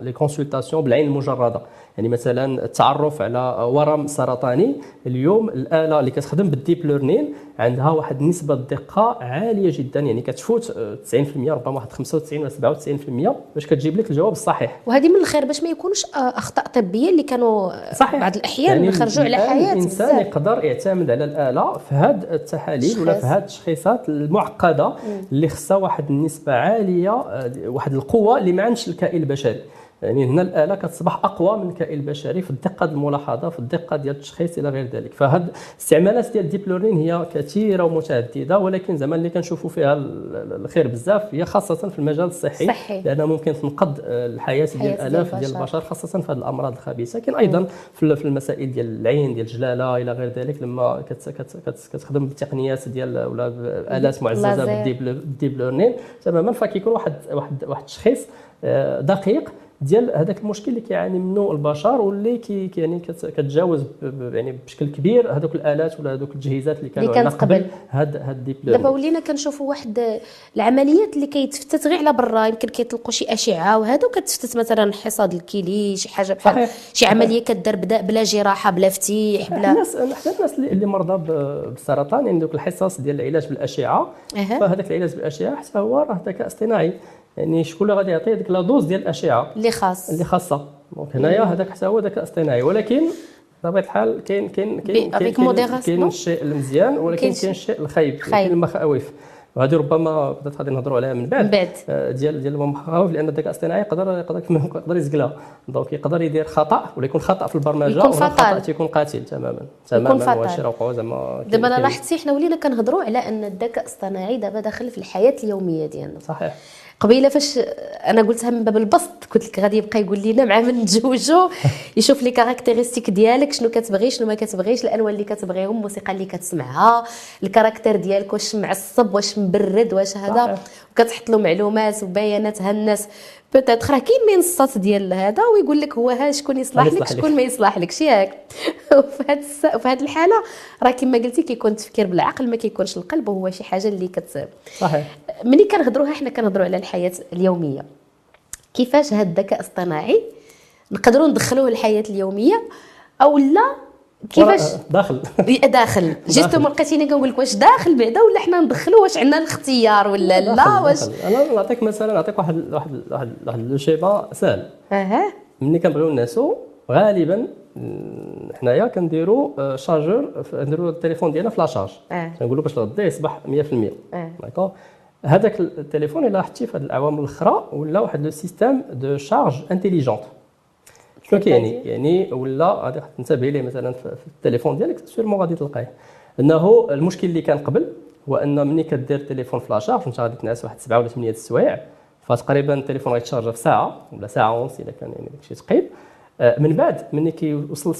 les consultations بالعين المجرده يعني مثلا التعرف على ورم سرطاني اليوم الآلة اللي كتخدم بال deep learning عندها واحد نسبة دقة عالية جدا. يعني كتفوت 90% ربما واحد 95 ولا 97% باش كتجيب لك الجواب الصحيح. وهذه من الخير باش ما يكونوش أخطاء طبية اللي كانوا صحيح. بعض الأحيان يعني يخرجوا على حياه الإنسان بزاف. يقدر يعتمد على الآلة في هذه التحاليل ولا في هذه التشخيصات المعقدة اللي خصها واحد النسبة عالية واحد القوة اللي ما عندش الكائن البشري. يعني هنا الآلة كتصبح أقوى من الكائن البشري في الدقة ديال الملاحظة في الدقة ديال التشخيص إلى غير ذلك. فهاد الاستعمالات ديال الديب ليرنين هي كثيرة ومتعددة ولكن زعما اللي كنشوفوا فيها الخير بزاف هي خاصة في المجال الصحي صحي. لأنها ممكن تنقذ الحياة ديال الالاف ديال البشر. خاصة في هذه الأمراض الخبيثة. لكن أيضا في المسائل ديال العين ديال الجلالة إلى غير ذلك لما كتخدم بالتقنيات ديال ولا آلات معززة بال deep learning تماما فكيكون واحد واحد واحد التشخيص دقيق ديال هذاك المشكل اللي كيعاني منه البشر واللي كي يعني كتجاوز يعني بشكل كبير هذوك الآلات ولا هذوك التجهيزات اللي كانوا عندنا قبل هاد هاد ال deep دابا ولينا كنشوفوا واحد العمليات اللي كيتفتت غير على برا. يمكن كيطلقوا شي أشعة وهذا وكتفتت مثلا حصى الكلي شي حاجة بحال شي عملية كدار بدا بلا جراحة بلا فتيح بلا الناس حتى الناس اللي مرضى بالسرطان يعني دوك الحصص ديال العلاج بالأشعة. أه. فهذاك العلاج بالأشعة حتى هو راه ذكاء اصطناعي. يعني شكون اللي غادي يعطي ديك la dose ديال الأشعة؟ اللي خاص. اللي خاصة. donc هنايا هذاك حتى هو ذكاء اصطناعي ولكن بطبيعة الحال كاين كاين كاين كاين, كاين الشيء المزيان ولكن كاين الشيء الخايب. كاين المخاوف وهذه ربما بدات غادي نهضروا عليها من بعد, بعد. آه، ديال ديال المخاوف لأن الذكاء الاصطناعي يقدر يقدر يقدر يزقلها donc يقدر يدير خطأ ولا يكون خطأ في البرمجة يكون خطأ تيكون قاتل تماما. تماما مباشر وقعوا زعما دابا لاحظتي حنا ولينا كنهضروا على أن الذكاء الاصطناعي دابا داخل في الحياة اليومية ديالنا. صحيح. قبيلة فاش أنا قلتها من باب البسط قلت لك غادي يبقى يقول لنا مع من نتزوجوا <laughs> يشوف لي caractéristiques ديالك شنو كتبغي شنو ما كتبغيش الالوان اللي كتبغيهم الموسيقى اللي كتسمعها ال caractère ديالك واش معصب واش مبرد واش هذا. وكتحط له معلومات وبيانات هالناس. peut-être راه كاين منصات ديال هذا ويقول لك هو ها شكون يصلح لك شكون ما يصلح لكش ياك <laughs> وفي هذه في هذه الحالة راه كما قلتي كيكون التفكير بالعقل ما كيكونش القلب وهو شي حاجة اللي كت صحيح. ملي كنهضروها حنا كنهضروا على الحياة اليومية. كيفاش هذا الذكاء الاصطناعي نقدروا ندخلوه الحياة اليومية أو لا؟ كيفاش؟ <laughs> داخل. داخل. جيتو ما لقيتيني كنقول لك واش داخل بعدا ولا حنا ندخلو؟ واش عندنا الاختيار ولا لا؟ واش؟ أنا نعطيك مثلا نعطيك واحد واحد واحد واحد لو شيبا سهل. أها. ملي كنبغيو نعسو غالبا حنايا كنديروا chargeur نديروا التليفون ديالنا في la charge أه. كنقولوا باش غدا يصبح 100% أه. d'accord هذاك التليفون إلا لاحظتي في هذه الاعوام الأخرى ولا واحد le système de charge intelligente. شنو كيعني يعني ولا غادي تنتبهي ليه مثلا في التليفون ديالك sûrement غادي تلقاه. إنه المشكل اللي كان قبل هو ان ملي كدير التليفون في la charge انت غادي تنعس واحد سبعة ولا ثمانية السوايع فتقريبا التليفون غيتشارج في ساعة ولا ساعة ونص إذا كان يعني داكشي ثقيل آه، من بعد ملي كيوصل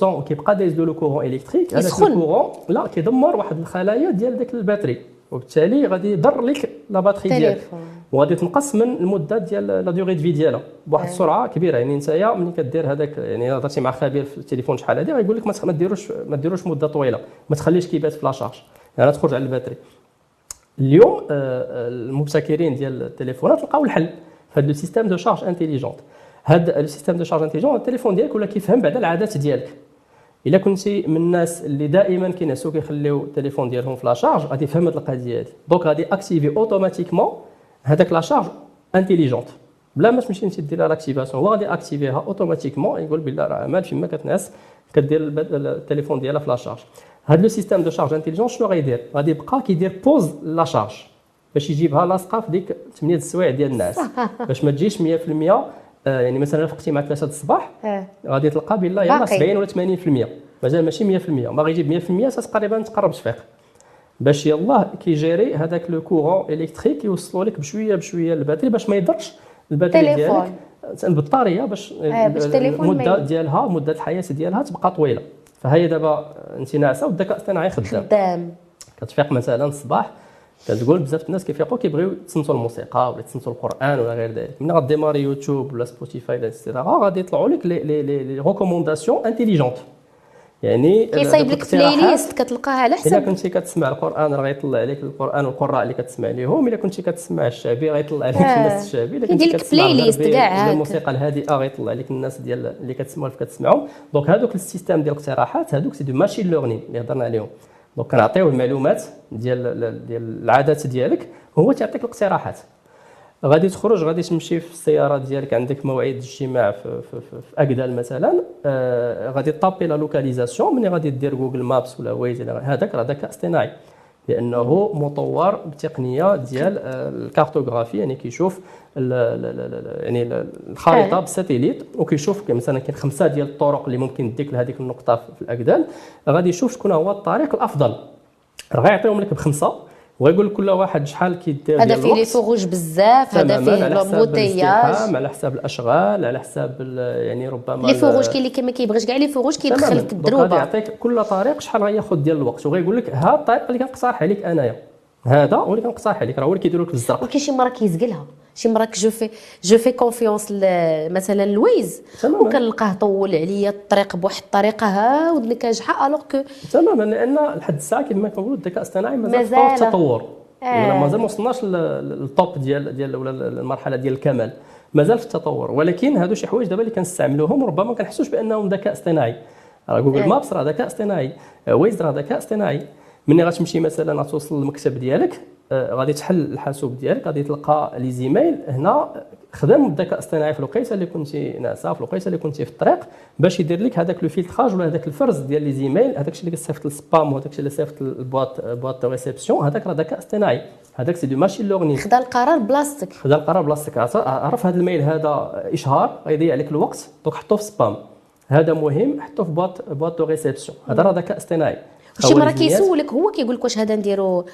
100% وكيبقى دايز له le courant électrique هذاك ال courant لا كيدمر واحد الخلايا ديال داك ال batterie وبالتالي غادي يضر لك la batterie ديالك. وغادي تنقص من المدة ديال la durée de vie ديالها. بواحد السرعة كبيرة. يعني نتايا ملي كدير هذاك يعني هضرتي مع خبير في التليفون شحال هذه غيقول لك ما ديروش ما ديروش مدة طويلة. ما تخليش كيبات في la charge يعني تخرج على ال batterie. اليوم آه، آه، المبتكرين ديال التليفونات لقاو الحل في هذا le système de charge intelligente. هذا le système de charge intelligente التليفون ديالك ولا كيفهم بعدا العادات ديالك. إلا كنتي من الناس اللي دائما كينعسوا كيخليو التليفون ديالهم في la charge غادي يفهم هذه القضية هذه donc غادي activer automatiquement هذاك la charge intelligente بلا ما تمشي انت دير l'activation هو غادي اكتيفيها automatiquement يقول بالله راه مال فيما كتنعس كدير التليفون ديالها في la charge هذا le système de charge intelligente شنو غيدير؟ غادي يبقى كيدير pause la charge. باش يجيبها لاصقه في ديك 8 السوايع ديال الناس <laughs> باش ما تجيش 100% آه، يعني مثلا فقتي مع 3 الصباح غادي تلقى بالله يلا 70 ولا 80% مازال ماشي 100% ما غيجيب 100% تقريبا تقرب تفيق باش يلاه كيجيري هذاك le courant électrique يوصلوا لك بشوية بشوية ال batterie باش ما يضرش ال batterie ديالك. البطاريه باش آه المدة ديالها مدة الحياة ديالها تبقى طويلة. فهي دابا انت ناعسة والذكاء الاصطناعي خدام. خدام. كتفيق مثلا الصباح كتقول بزاف الناس كيفيقوا كيبغيو يتصنتوا الموسيقى ولا يتصنتوا القرآن ولا غير ذلك. ملي غديماري يوتيوب ولا Spotify ولا et cetera غادي يطلعوا لك les les les recommandations intelligentes يعني كيصايب لك playlist كتلقاها على حسب. الا كنتي كتسمع القرآن راه غيطلع لك القرآن والقراء اللي كتسمع لهم إلا كنتي كتسمع الشعبي غيطلع لك آه. الناس الشعبي. إلا كنتي كتسمع playlist كاع الموسيقى الهادئة غيطلع لك الناس ديال اللي كتسمعوا اللي كتسمعهم donc هذوك ال systèmes ديال الاقتراحات هذوك c'est du machine learning اللي هضرنا عليهم. donc كنعطيوه المعلومات ديال ديال العادات ديالك هو تيعطيك الاقتراحات. غادي تخرج غادي تمشي في السيارة ديالك عندك موعد اجتماع في, في, في, في اكدال مثلا آه غادي taper la localisation ملي غادي دير Google Maps ولا Waze هذاك راه ذكاء اصطناعي لأنه مطور بتقنية ديال آه، ال cartographie يعني كيشوف يعني الخريطة بال satellite وكيشوف مثلا كاين خمسة ديال الطرق اللي ممكن ديك لهذيك النقطة في الاكدال غادي يشوف شكون هو الطريق الأفضل. راه غيعطيهم لك بخمسة. ويقول كل واحد شحال كيدير هذا فيه لي فروج بزاف هذا فيه الموتياج على حساب الأشغال على حساب يعني ربما لي فروج كاين اللي ما كيبغيش كاع لي فروج كيدخل لك الدروبة. غادي يعطيك كل طريق شحال غياخذ ديال الوقت. وغيقول لك ها الطريق اللي كنقترح عليك أنايا. هذا هو اللي كنقترح عليك راه هو اللي كيدير لك بالزرق ولكن شي مره كيزقلها شي مرة جو في جو في كونفيونس مثلا لويز. وكنلقاه طول عليا الطريق بواحد الطريقة ها ودنكاجحه الوغ كو تماما لأن لحد الساعة كما كنقولوا الذكاء الاصطناعي مازال في التطور. آه. مازال ما وصلناش للطوب ديال ديال ولا المرحلة ديال الكمال. مازال في التطور. ولكن هادو شي حوايج دابا اللي كنستعملوهم وربما ما كنحسوش بأنهم ذكاء اصطناعي. راه جوجل آه. مابس راه ذكاء اصطناعي. ويز راه ذكاء اصطناعي. ملي غتمشي مثلا غتوصل للمكتب ديالك آه، غادي تحل الحاسوب ديالك غادي تلقى لي زيميل هنا خدم الذكاء الاصطناعي في الوقيته اللي كنتي ناعسه في الوقيته اللي كنتي في الطريق باش يدير لك هذاك le filtrage ولا هذاك الفرز ديال les emails هذاك الشيء اللي كتصيفط ال spam وهذاك الشيء اللي صيفط ال boîte boîte de réception هذاك راه ذكاء اصطناعي. هذاك c'est du machine learning. خدا القرار بلاصتك. خدا القرار بلاصتك. عرف هذا ال mail هذا إشهار غيضيع عليك الوقت donc حطوه في spam. هذا مهم حطوه في boîte boîte de réception هذا راه ذكاء اصطناعي. شي مرة كيسولك هو كيقول لك واش هذا نديرو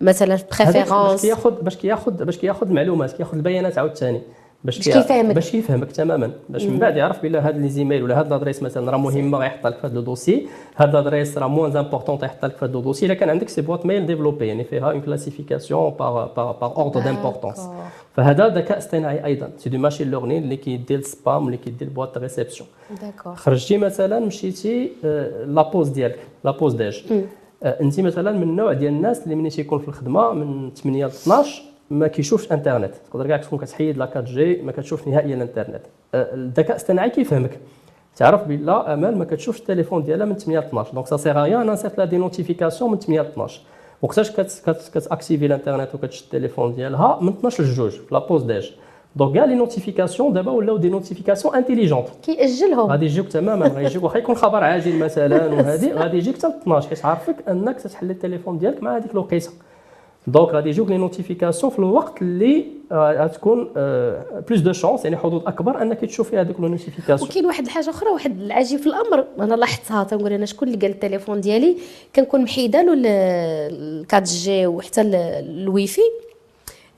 مثلا في préférences باش كياخذ باش كياخذ باش كياخذ المعلومات كياخذ البيانات عاوتاني باش كيفهمك. باش يفهمك تماما. باش من بعد يعرف بلا هذا les emails ولا هذا l'adresse مثلا راه مهمه غيحط لك في هذا le dossier. هذا l'adresse راه moins important يحط لك في هذا le dossier. إلا كان عندك ces boîtes mail développées يعني فيها une classification par par par ordre d'importance فهذا ذكاء اصطناعي أيضا. c'est du machine learning اللي كيدير ال spam اللي كيدير boîte réception خرجتي مثلا مشيتي la pause ديالك. la pause déj انت مثلا من النوع ديال الناس اللي ملي تيكون في الخدمة من 8 ل 12 ما كيشوفش انترنت. تقدر كاع تكون كتحيد la 4G ما كتشوف نهائيا الانترنت. الذكاء الاصطناعي كيفهمك. تعرف بلا أمال ما كتشوفش التليفون ديالها من 8 ل 12 donc ça sert à rien نصيفط لها des notifications من 8 ل 12 وقتاش كت activer الانترنت وكتشد التليفون ديالها من 12 ل 2 في la pause déj donc كاع les notifications دابا ولاو des notifications intelligentes كيأجلهم غادي يجيوك تماما غادي يجيك واخا يكون خبر عاجل مثلا وهذه غادي يجيك حتى 12 حيت عارفك انك تتحل التليفون ديالك مع هذيك الوقيته donc غادي يجيوك les notifications في الوقت اللي غتكون plus de chances يعني حظوظ اكبر انك تشوف فيها هذوك ال notifications وكاين واحد الحاجة أخرى واحد العجيب في الامر أنا لاحظتها تنقول أنا شكون اللي قال التليفون ديالي كنكون محيده له 4G وحتى الويفي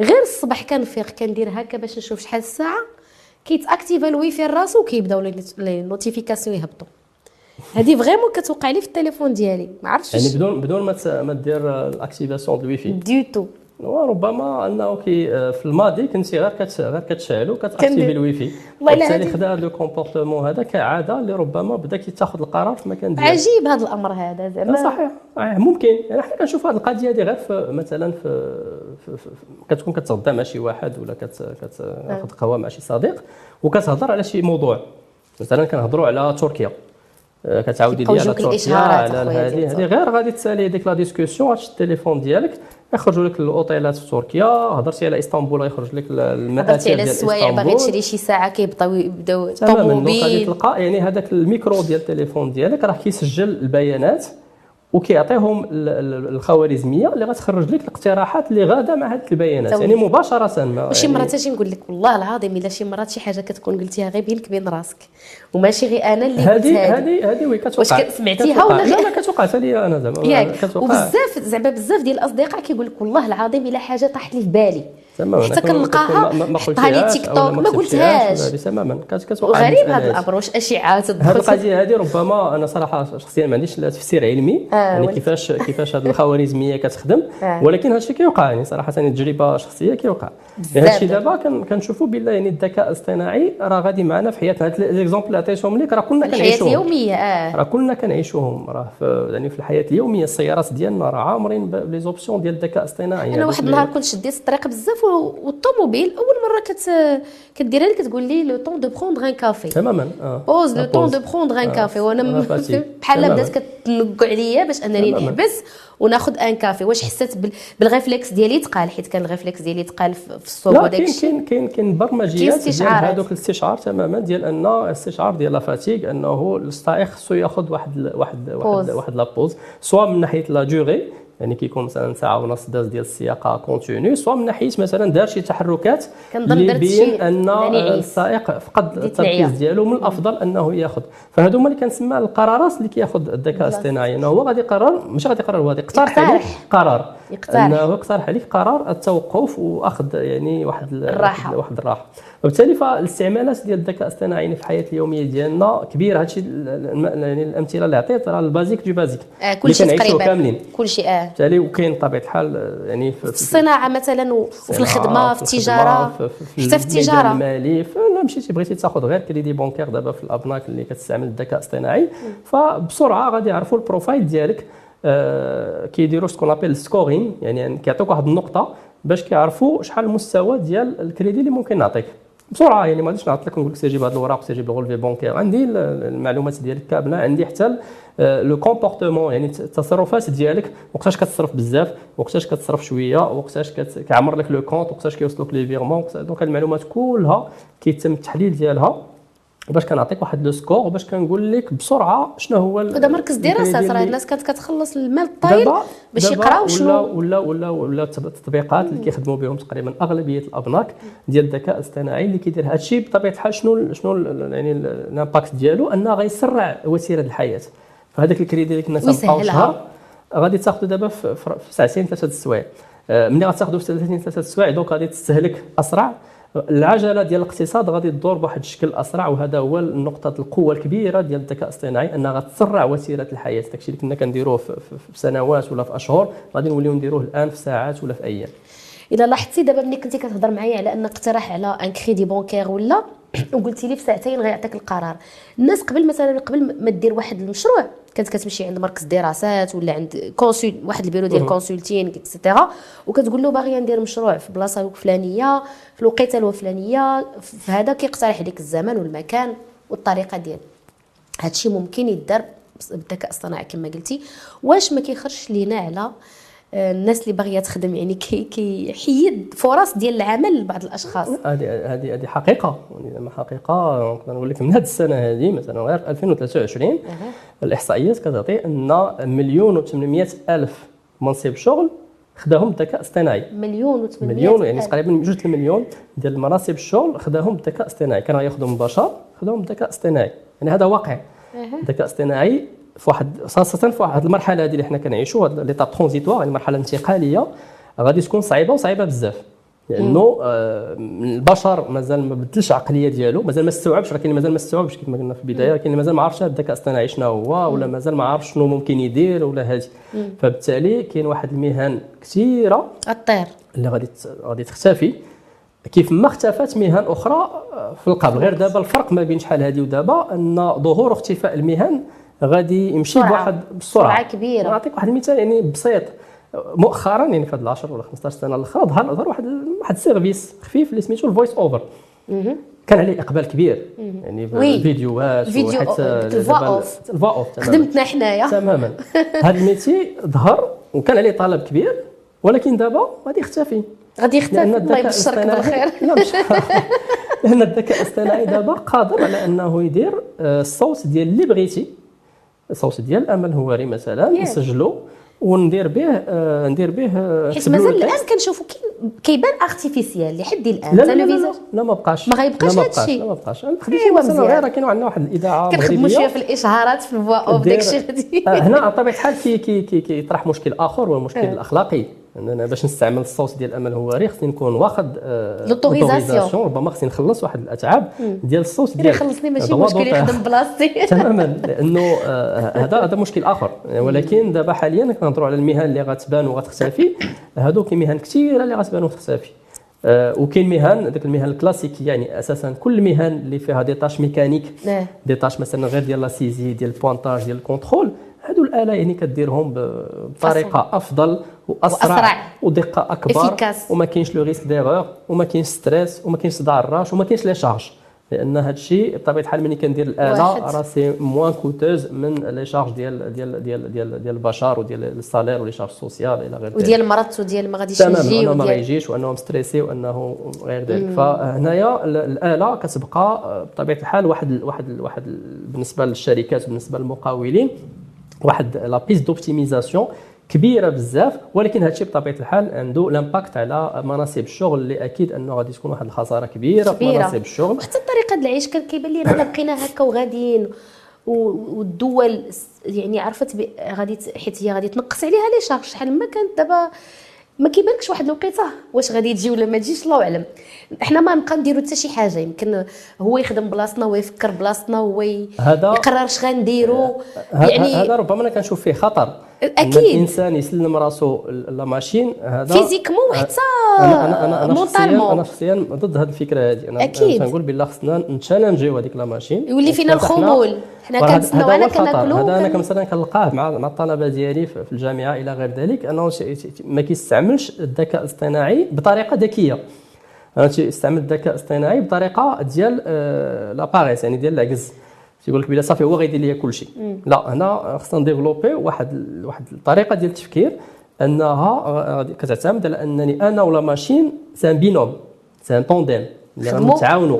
غير الصباح كنفيق كندير هكا باش نشوف شحال الساعة. كيت activer ال wifi راسو وكيبداو les notifications يهبطوا هذه vraiment كتوقع لي في التليفون ديالي ما عرفتش يعني بدون بدون ما ما دير l'activation ال wifi du tout وربما انه كي آه، في الماضي كنتي غير كت غير كتشعلو كت activer ال wifi وبالتالي خدا هذا ال comportement هذا كعادة اللي ربما بدا كيتاخذ القرار في مكان ديالو عجيب هذا الأمر هذا زعما. صحيح. آه، ممكن. يعني حنا كنشوف هذه القضية هذه غير في مثلا في, في, في كتكون كتغدى مع شي واحد ولا كتاخذ قهوة مع شي صديق وكتهضر على شي موضوع. مثلا كنهضروا على تركيا. آه، كتعاودي لي على تركيا على هذه هذه غير غادي تسالي ديك لا ديسكسيون غتشد التليفون ديالك. يخرجوا لك الأوتيلات في تركيا هضرتي على إسطنبول غيخرج لك ديال هضرتي على السوايع باغي تشري شي ساعة كيبطاو يبداو طوموبيل غادي تلقى يعني هذاك الميكرو ديال التليفون ديالك راه كيسجل البيانات. وكيعطيهم الخوارزمية اللي غتخرج لك الاقتراحات اللي غاده مع هذه البيانات. يعني مباشرة ما وشي يعني مرات أجي نقول لك والله العظيم إلا شي مرات شي حاجة كتكون قلتيها غير بينك بين راسك. وماشي غير أنا اللي هذه هذه هذه وي كتوقع. واش سمعتيها ولا لا لا كتوقع. حتى لي أنا زعما ياك. وبزاف زعما بزاف ديال الأصدقاء كيقول لك والله العظيم إلا حاجة طاحت لي في بالي. حتى كنلقاها حطها لي تيك توك ما قلتهاش. تماما. غريب هذا الامر واش اشعاعات هذه القضية هذه ربما أنا صراحة شخصيا ما عنديش تفسير علمي. آه يعني كيفاش كيفاش هذه الخوارزمية كتخدم. آه. ولكن هذا الشيء كيوقع يعني صراحة. يعني تجربه شخصيه كيوقع. يعني هذا الشيء دابا كنشوفوا بالله يعني الذكاء الاصطناعي راه غادي معنا في حياتنا. هاد les exemples اللي عطيتهم لك راه كلنا كنعيشوهم الحياة اليومية آه. راه كلنا كنعيشوهم. راه يعني في الحياة اليومية السيارات ديالنا راه عامرين ب les options ديال الذكاء الاصطناعي. أنا واحد النهار كنت شديت الطريق بزاف والطوموبيل أول مرة كت كديرها لي كتقول لي le temps de prendre un café تماما pause le temps de prendre un café وأنا <laughs> بحال بدأت كتنقع عليا باش أنني نحبس وناخذ un café واش حسيت بال réflexe ديالي تقال؟ حيت كان ال réflexe ديالي تقال في الصوب وداك الشيء. كاين كاين كاين برمجيات ديال هذوك الاستشعار تماما ديال أن الاستشعار ديال la fatigue أنه السائق خصو ياخذ واحد واحد واحد واحد la pause سواء من ناحية la durée يعني كيكون مثلا ساعة ونص داز ديال السياقة continue سواء من ناحية مثلا دار شي تحركات اللي يبين أن السائق فقد التركيز ديالو من الأفضل أنه يأخذ. فهادو هما اللي كنسمى القرارات اللي كيأخذ الذكاء الاصطناعي. أنه هو غادي يقرر مش غادي يقرر هو غادي يقترح عليك قرار. يقترح. أنه يقترح عليك قرار التوقف وأخذ يعني واحد الراحة. واحد الراحة. وبالتالي فالاستعمالات ديال الذكاء الاصطناعي في الحياة اليومية ديالنا كبير هادشي يعني الأمثلة اللي عطيت راه البازيك دو بازيك. آه كل شيء تقريبا. كاملين. كل شيء آه. بالتالي وكاين بطبيعه الحال يعني في, في الصناعة مثلا وفي الخدمة في التجارة حتى في التجارة. المالي. مشيتي بغيتي تاخذ غير crédit bancaire دابا في الأبناك اللي كتستعمل الذكاء الاصطناعي. فبسرعة غادي يعرفوا ال profil ديالك آه كيديروا ce qu'on appelle scoring يعني كيعطوك واحد النقطة باش كيعرفوا شحال المستوى ديال الكريدي اللي ممكن نعطيك. بسرعة يعني ما غاديش نعطيك لك نقول لك سير جيب هذا الوراق سير جيب ال relevé bancaire عندي المعلومات ديالك كاملة عندي حتى le comportement يعني التصرفات ديالك. وقتاش كتصرف بزاف وقتاش كتصرف شوية وقتاش كيعمر لك le compte وقتاش كيوصلوك les virements donc المعلومات كلها كيتم التحليل ديالها. باش كنعطيك واحد le score وباش كنقول لك بسرعة شنو هو هذا مركز دراسات راه الناس كانت كتخلص المال الطايل باش يقراو شنو ولا ولا ولا التطبيقات اللي كيخدموا بهم تقريبا أغلبية الأبناك ديال الذكاء الاصطناعي اللي كيدير هذا الشيء بطبيعة الحال شنو شنو يعني ال impact ديالو أنه غيسرع وتيره الحياة. فهذاك الكريدي اللي كنا تنبقاو شهر. غادي تاخذ دابا في ساعتين ثلاثة السوايع. آه، ملي غتاخذو في ساعتين ثلاثة السوايع donc غادي تستهلك أسرع. العجلة ديال الاقتصاد غادي تدور بواحد الشكل أسرع وهذا هو نقطة القوة الكبيرة ديال الذكاء الاصطناعي أنها غتسرع وتيره الحياة. داكشي اللي كنا كنديروه في, سنوات ولا في أشهر غادي نوليو نديروه الآن في ساعات ولا في أيام. اذا لاحظتي دابا ملي كنتي كتهضر معايا على ان اقتراح على un crédit bancaire ولا <clears throat> وقلتي لي في ساعتين غيعطيك القرار. الناس قبل مثلا قبل ما دير واحد المشروع كانت كتمشي عند مركز دراسات ولا عند conseil واحد البيرو ديال consulting et cetera وكتقول له باغيه ندير مشروع في بلاصة فلانيه في الوقيتة الفلانيه في هذا كيقترح عليك الزمن والمكان والطريقة ديال هادشي ممكن يدار بالذكاء الاصطناعي كما قلتي. واش ما كيخرجش لينا على آه، الناس اللي باغية تخدم يعني كي كيحيد فرص ديال العمل لبعض الأشخاص. هذه هذه هذه حقيقة. يعني حقيقة نقدر نقول لك من هذه السنة هذه مثلا غير 2023 أه. الإحصائيات كتعطي أن مليون و800 ألف منصب شغل خداهم الذكاء الاصطناعي مليون و800 مليون يعني تقريبا جوج المليون ديال المناصب الشغل خداهم الذكاء الاصطناعي كانوا ياخذهم البشر خداهم الذكاء الاصطناعي يعني هذا واقع. الذكاء الاصطناعي في واحد خاصة في واحد المرحلة هذه اللي حنا كنعيشوا هذه ليطاب ترونزيتوار المرحله الانتقاليه غادي تكون صعيبة وصعيبة بزاف. لأنه آه البشر مازال ما بدلش العقلية ديالو مازال ما استوعبش راه كاين مازال ما استوعبش كما قلنا في البداية كاين مازال ما عرفش الذكاء الاصطناعي شنو هو ولا مازال ما عرفش شنو ممكن يدير ولا هذه. فبالتالي كاين واحد المهن كثيرة الطير اللي غادي غادي تختفي. كيف ما اختفت مهن أخرى في القبل. غير دابا الفرق ما بين شحال هذه ودابا أن ظهور اختفاء المهن غادي يمشي بواحد بسرعة. سرعه كبيرة. نعطيك واحد المثال يعني بسيط. مؤخرا يعني في هذه 10 ولا 15 سنة الأخرى ظهر ظهر واحد واحد ال service خفيف اللي سميتو ال voice over كان عليه إقبال كبير. يعني فيديوهات فيديو وحتى الفوا اوف الفوا اوف خدمتنا حنايا تماما. <laughs> هذا ال métier ظهر وكان عليه طلب كبير ولكن دابا غادي يختفي. غادي يختفي. الله يبشرك بالخير. <laughs> لا مش <laughs> لأن الذكاء الاصطناعي دابا قادر على أنه يدير آه، الصوت ديال اللي بغيتي الصوت ديال امل هواري مثلا نسجلو وندير به آه ندير به آه، حيت مازال الآن كنشوفوا كيبان artificiel لحد الآن لا لا لا, لا, لا ما بقاش. ما غيبقاش هذا الشيء لا ما بقاش. ايوا مثلا غير كاين عندنا واحد الإذاعة كنخدموا شوية في الإشهارات في الفوا اوف داك الشيء هنا على طبيعة الحال كي كي كي كيطرح مشكل آخر هو المشكل إيه. الأخلاقي. أنا باش نستعمل الصوت ديال امل هواري خصني نكون واخد l'autorisation ربما خصني نخلص واحد الأتعاب ديال الصوت ديال خلصني ماشي مشكل يخدم بلاصتي. <laughs> تماما لأنه آه، هذا هذا مشكل آخر. ولكن دابا حاليا كنهضروا على المهن اللي غتبان وغتختفي. هذوك مهن كثيرة اللي غتبان وتختفي آه وكاين مهن ديك المهن ال classiques يعني أساسا كل المهن اللي فيها des tâches mécaniques نعم. des tâches مثلا غير ديال la saisie ديال ال pointage ديال ال contrôle هادو الآلة يعني كديرهم بطريقة أفضل وأسرع, وأسرع. ودقة أكبر. Efficace. وما كاينش le risque d'erreur وما كاينش stress. وما كاينش صداع الراس. وما كاينش les charges. لأن هذا الشيء بطبيعة الحال ملي كندير الآلة. راه c'est moins coûteuse من les charges ديال ديال ديال ديال ديال البشر وديال ال salaire و les charges sociales إلى غير ذلك. وديال المرض وديال ما غاديش تماما. يجي انه ما وديال غيجيش وانه stressé وأنه غير ذلك. فهنايا ال- الآلة كتبقى بطبيعة الحال واحد ال- واحد ال- واحد ال- بالنسبة للشركات وبالنسبة للمقاولين واحد لا بيست دوبتيميزاسيون كبيرة بزاف ولكن هادشي بطبيعة الحال عنده l'impact على مناصب الشغل اللي أكيد أنه غادي تكون واحد الخسارة كبيرة في كبيرة. مناصب الشغل وحتى طريقه العيش كان كيبان لي انا بقينا هكا وغاديين والدول يعني عرفت غادي حيت هي غادي تنقص عليها les charges شحال ما كانت دابا ما كيبانكش واحد الوقيته. واش غادي تجي ولا ما تجيش؟ الله أعلم. إحنا ما نبقى نديرو حتى شي حاجة. يمكن هو يخدم بلاصتنا هو يفكر بلاصتنا هو يقرر اش غنديرو. ه- يعني هذا ربما أنا كنشوف فيه خطر. أكيد. إن الإنسان يسلم راسو la machine هذا physiquement وحتى أنا أنا أنا أنا شخصيا أنا شخصيا ضد هذه الفكرة هذه. أنا أكيد. تنقول بالله خصنا نتشالنجيو هذيك la machine. يولي فينا الخمول. حنا كنتسناو هذا أنا هو الخطر. كناكلو هذا أنا مثلا كنلقاه مع مع الطلبة ديالي في الجامعة إلى غير ذلك. أنه ما كيستعملش الذكاء الاصطناعي بطريقة ذكية. أنا تيستعمل الذكاء الاصطناعي بطريقة ديال آه، la paresse يعني ديال العجز تيقول لك بلا صافي هو غيدير لي كل شيء لا هنا خصنا نديفلوبي واحد واحد الطريقة ديال التفكير. أنها كتعتمد على أنني أنا و la machine c'est un binôme c'est un tandem اللي غنتعاونوا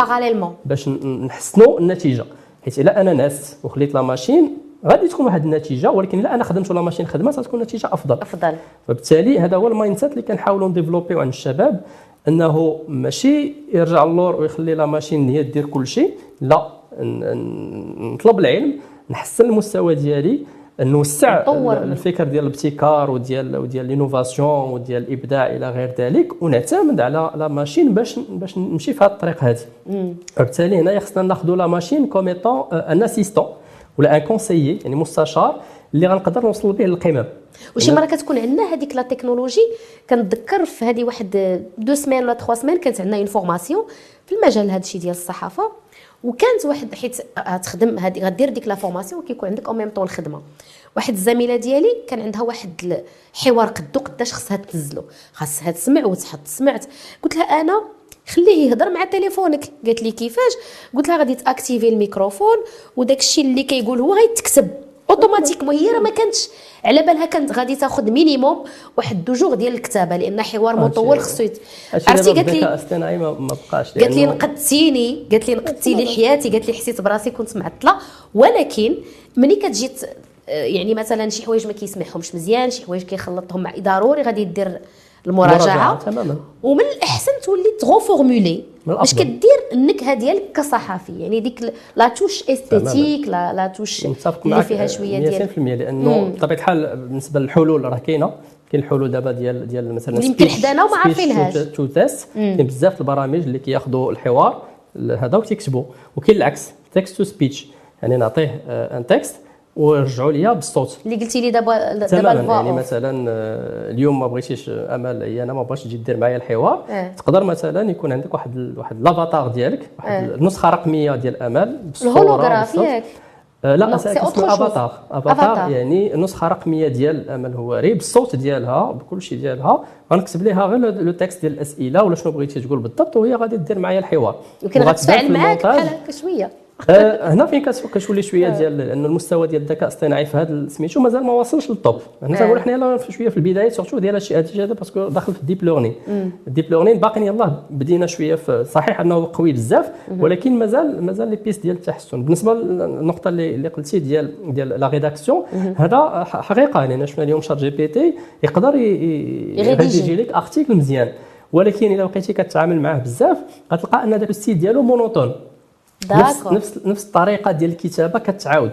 باش نحسنوا النتيجة. حيت إلا أنا نعست وخليت la machine غادي تكون واحد النتيجة ولكن إلا أنا خدمت و la machine خدمة غتكون النتيجه أفضل. أفضل. فبالتالي هذا هو ال mindset اللي كنحاولوا نديفلوبيو عند الشباب أنه ماشي يرجع اللور ويخلي la machine هي دير كل شيء لا نطلب العلم نحسن المستوى ديالي نوسع الفكر ديال الابتكار وديال وديال l'innovation وديال الابداع إلى غير ذلك ونعتمد على la machine باش باش نمشي في هذه الطريق هذه وبالتالي هنا خصنا ناخذوا la machine comme étant un assistant ولا un conseiller يعني مستشار اللي غنقدر نوصل به للقمم. وشي مره كتكون عندنا هذيك la technologie كنتذكر في هذه واحد deux semaines ولا تخوا سمان كانت عندنا une formation في المجال هذا الشيء ديال الصحافة. وكانت واحد حيت غتخدم هذه غدير ديك la formation كيكون عندك au même temps الخدمة. واحد الزميلة ديالي كان عندها واحد الحوار قدو قداش خصها تنزلو. خاصها تسمع وتحط سمعت قلت لها أنا خليه يهضر مع تليفونك. قالت لي كيفاش؟ قلت لها غادي تأكتيفي الميكروفون وداك الشيء اللي كيقول هو غيتكتب. automatiquement هي راه ما كانتش على بالها كانت غادي تاخذ minimum واحد deux jours ديال الكتابة لأن حوار مطول خصو عرفتي؟ قالت لي الاصطناعي ما بقاش قالت لي نقدتيني قالت لي نقدتي لي حياتي قالت لي حسيت براسي كنت معطلة. ولكن ملي كتجي يعني مثلا شي حوايج ما كيسمعهمش مزيان شي حوايج كيخلطهم مع ضروري غادي دير المراجعة. تماما. ومن الأحسن تولي تغوفورمولي باش. كدير النكهة ديالك كصحفي. يعني ديك la touche esthétique la la touche اللي فيها شوية ديال 100% لأنه بطبيعة الحال بالنسبة للحلول راه كاينة. كاين الحلول دابا ديال ديال مثلا اللي يمكن حدانا وما عارفينهاش. test. كاين بزاف البرامج اللي كياخذوا الحوار هذا وتيكتبوا وكاين العكس text to speech يعني نعطيه un texte ويرجعوا ليا بالصوت اللي قلتي لي دابا دابا يعني. مثلا آه، اليوم ما بغيتيش آه، أمل هي أنا ما بغاش تجي دير معايا الحوار آه. تقدر مثلا يكون عندك واحد ال- واحد l'avatar ديالك واحد آه. النسخه رقمية ديال أمل بالصورة بالصوت. ياك آه، لا اسمه. avatar avatar. يعني نسخة رقمية ديال أمل هواري بالصوت ديالها بكل شيء ديالها غنكتب ليها غير le- texte ديال الأسئلة ولا شنو بغيتي تقول بالضبط وهي غادي دير معايا الحوار يمكن وغتبان غتفاعل في معاك. بحال هكا شوية آه، <laughs> هنا فين كت- كتولي شوية ديال لأن المستوى ديال الذكاء الاصطناعي في هذا سميتو مازال ما وصلش لل top هنا آه. تنقول حنا يلاه في شوية في البداية surtout ديال هادشي هادشي هذا parce que داخل في ال deep learning ال deep learning باقي يلاه بدينا شوية في صحيح أنه قوي بزاف ولكن مازال مازال les pistes ديال التحسن. بالنسبة للنقطة اللي اللي قلتي ديال ديال la rédaction هذا حقيقة. يعني شفنا اليوم شات جي بي تي يقدر. يريديجي لك article مزيان. ولكن الا بقيتي كتعامل معاه بزاف غتلقى أن داك السيت ديالو monotone نفس نفس نفس الطريقة ديال الكتابة كتعاود.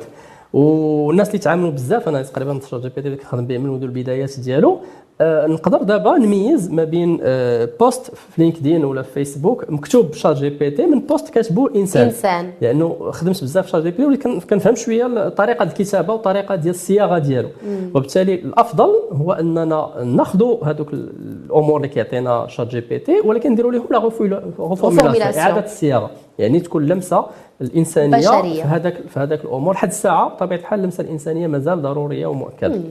والناس اللي تعاملوا بزاف أنا تقريبا شات جي بي تي اللي كنخدم به من منذ البدايات ديالو آه نقدر دابا نميز ما بين آه post في لينكدين ولا في فيسبوك مكتوب بشات جي بي تي من post كاتبه إنسان. إنسان. لأنه خدمت بزاف في شات جي بي تي ولكن كنفهم شوية طريقة الكتابة وطريقة ديال الصياغة ديالو. وبالتالي الأفضل هو أننا ناخذوا هذوك الأمور اللي كيعطينا شات جي بي تي ولكن نديروا لهم la reformulation. إعادة الصياغة. يعني تكون لمسة الإنسانية بشرية. في هذاك في هذاك الأمور. لحد الساعة بطبيعة الحال اللمسة الإنسانية مازال ضرورية ومؤكدة.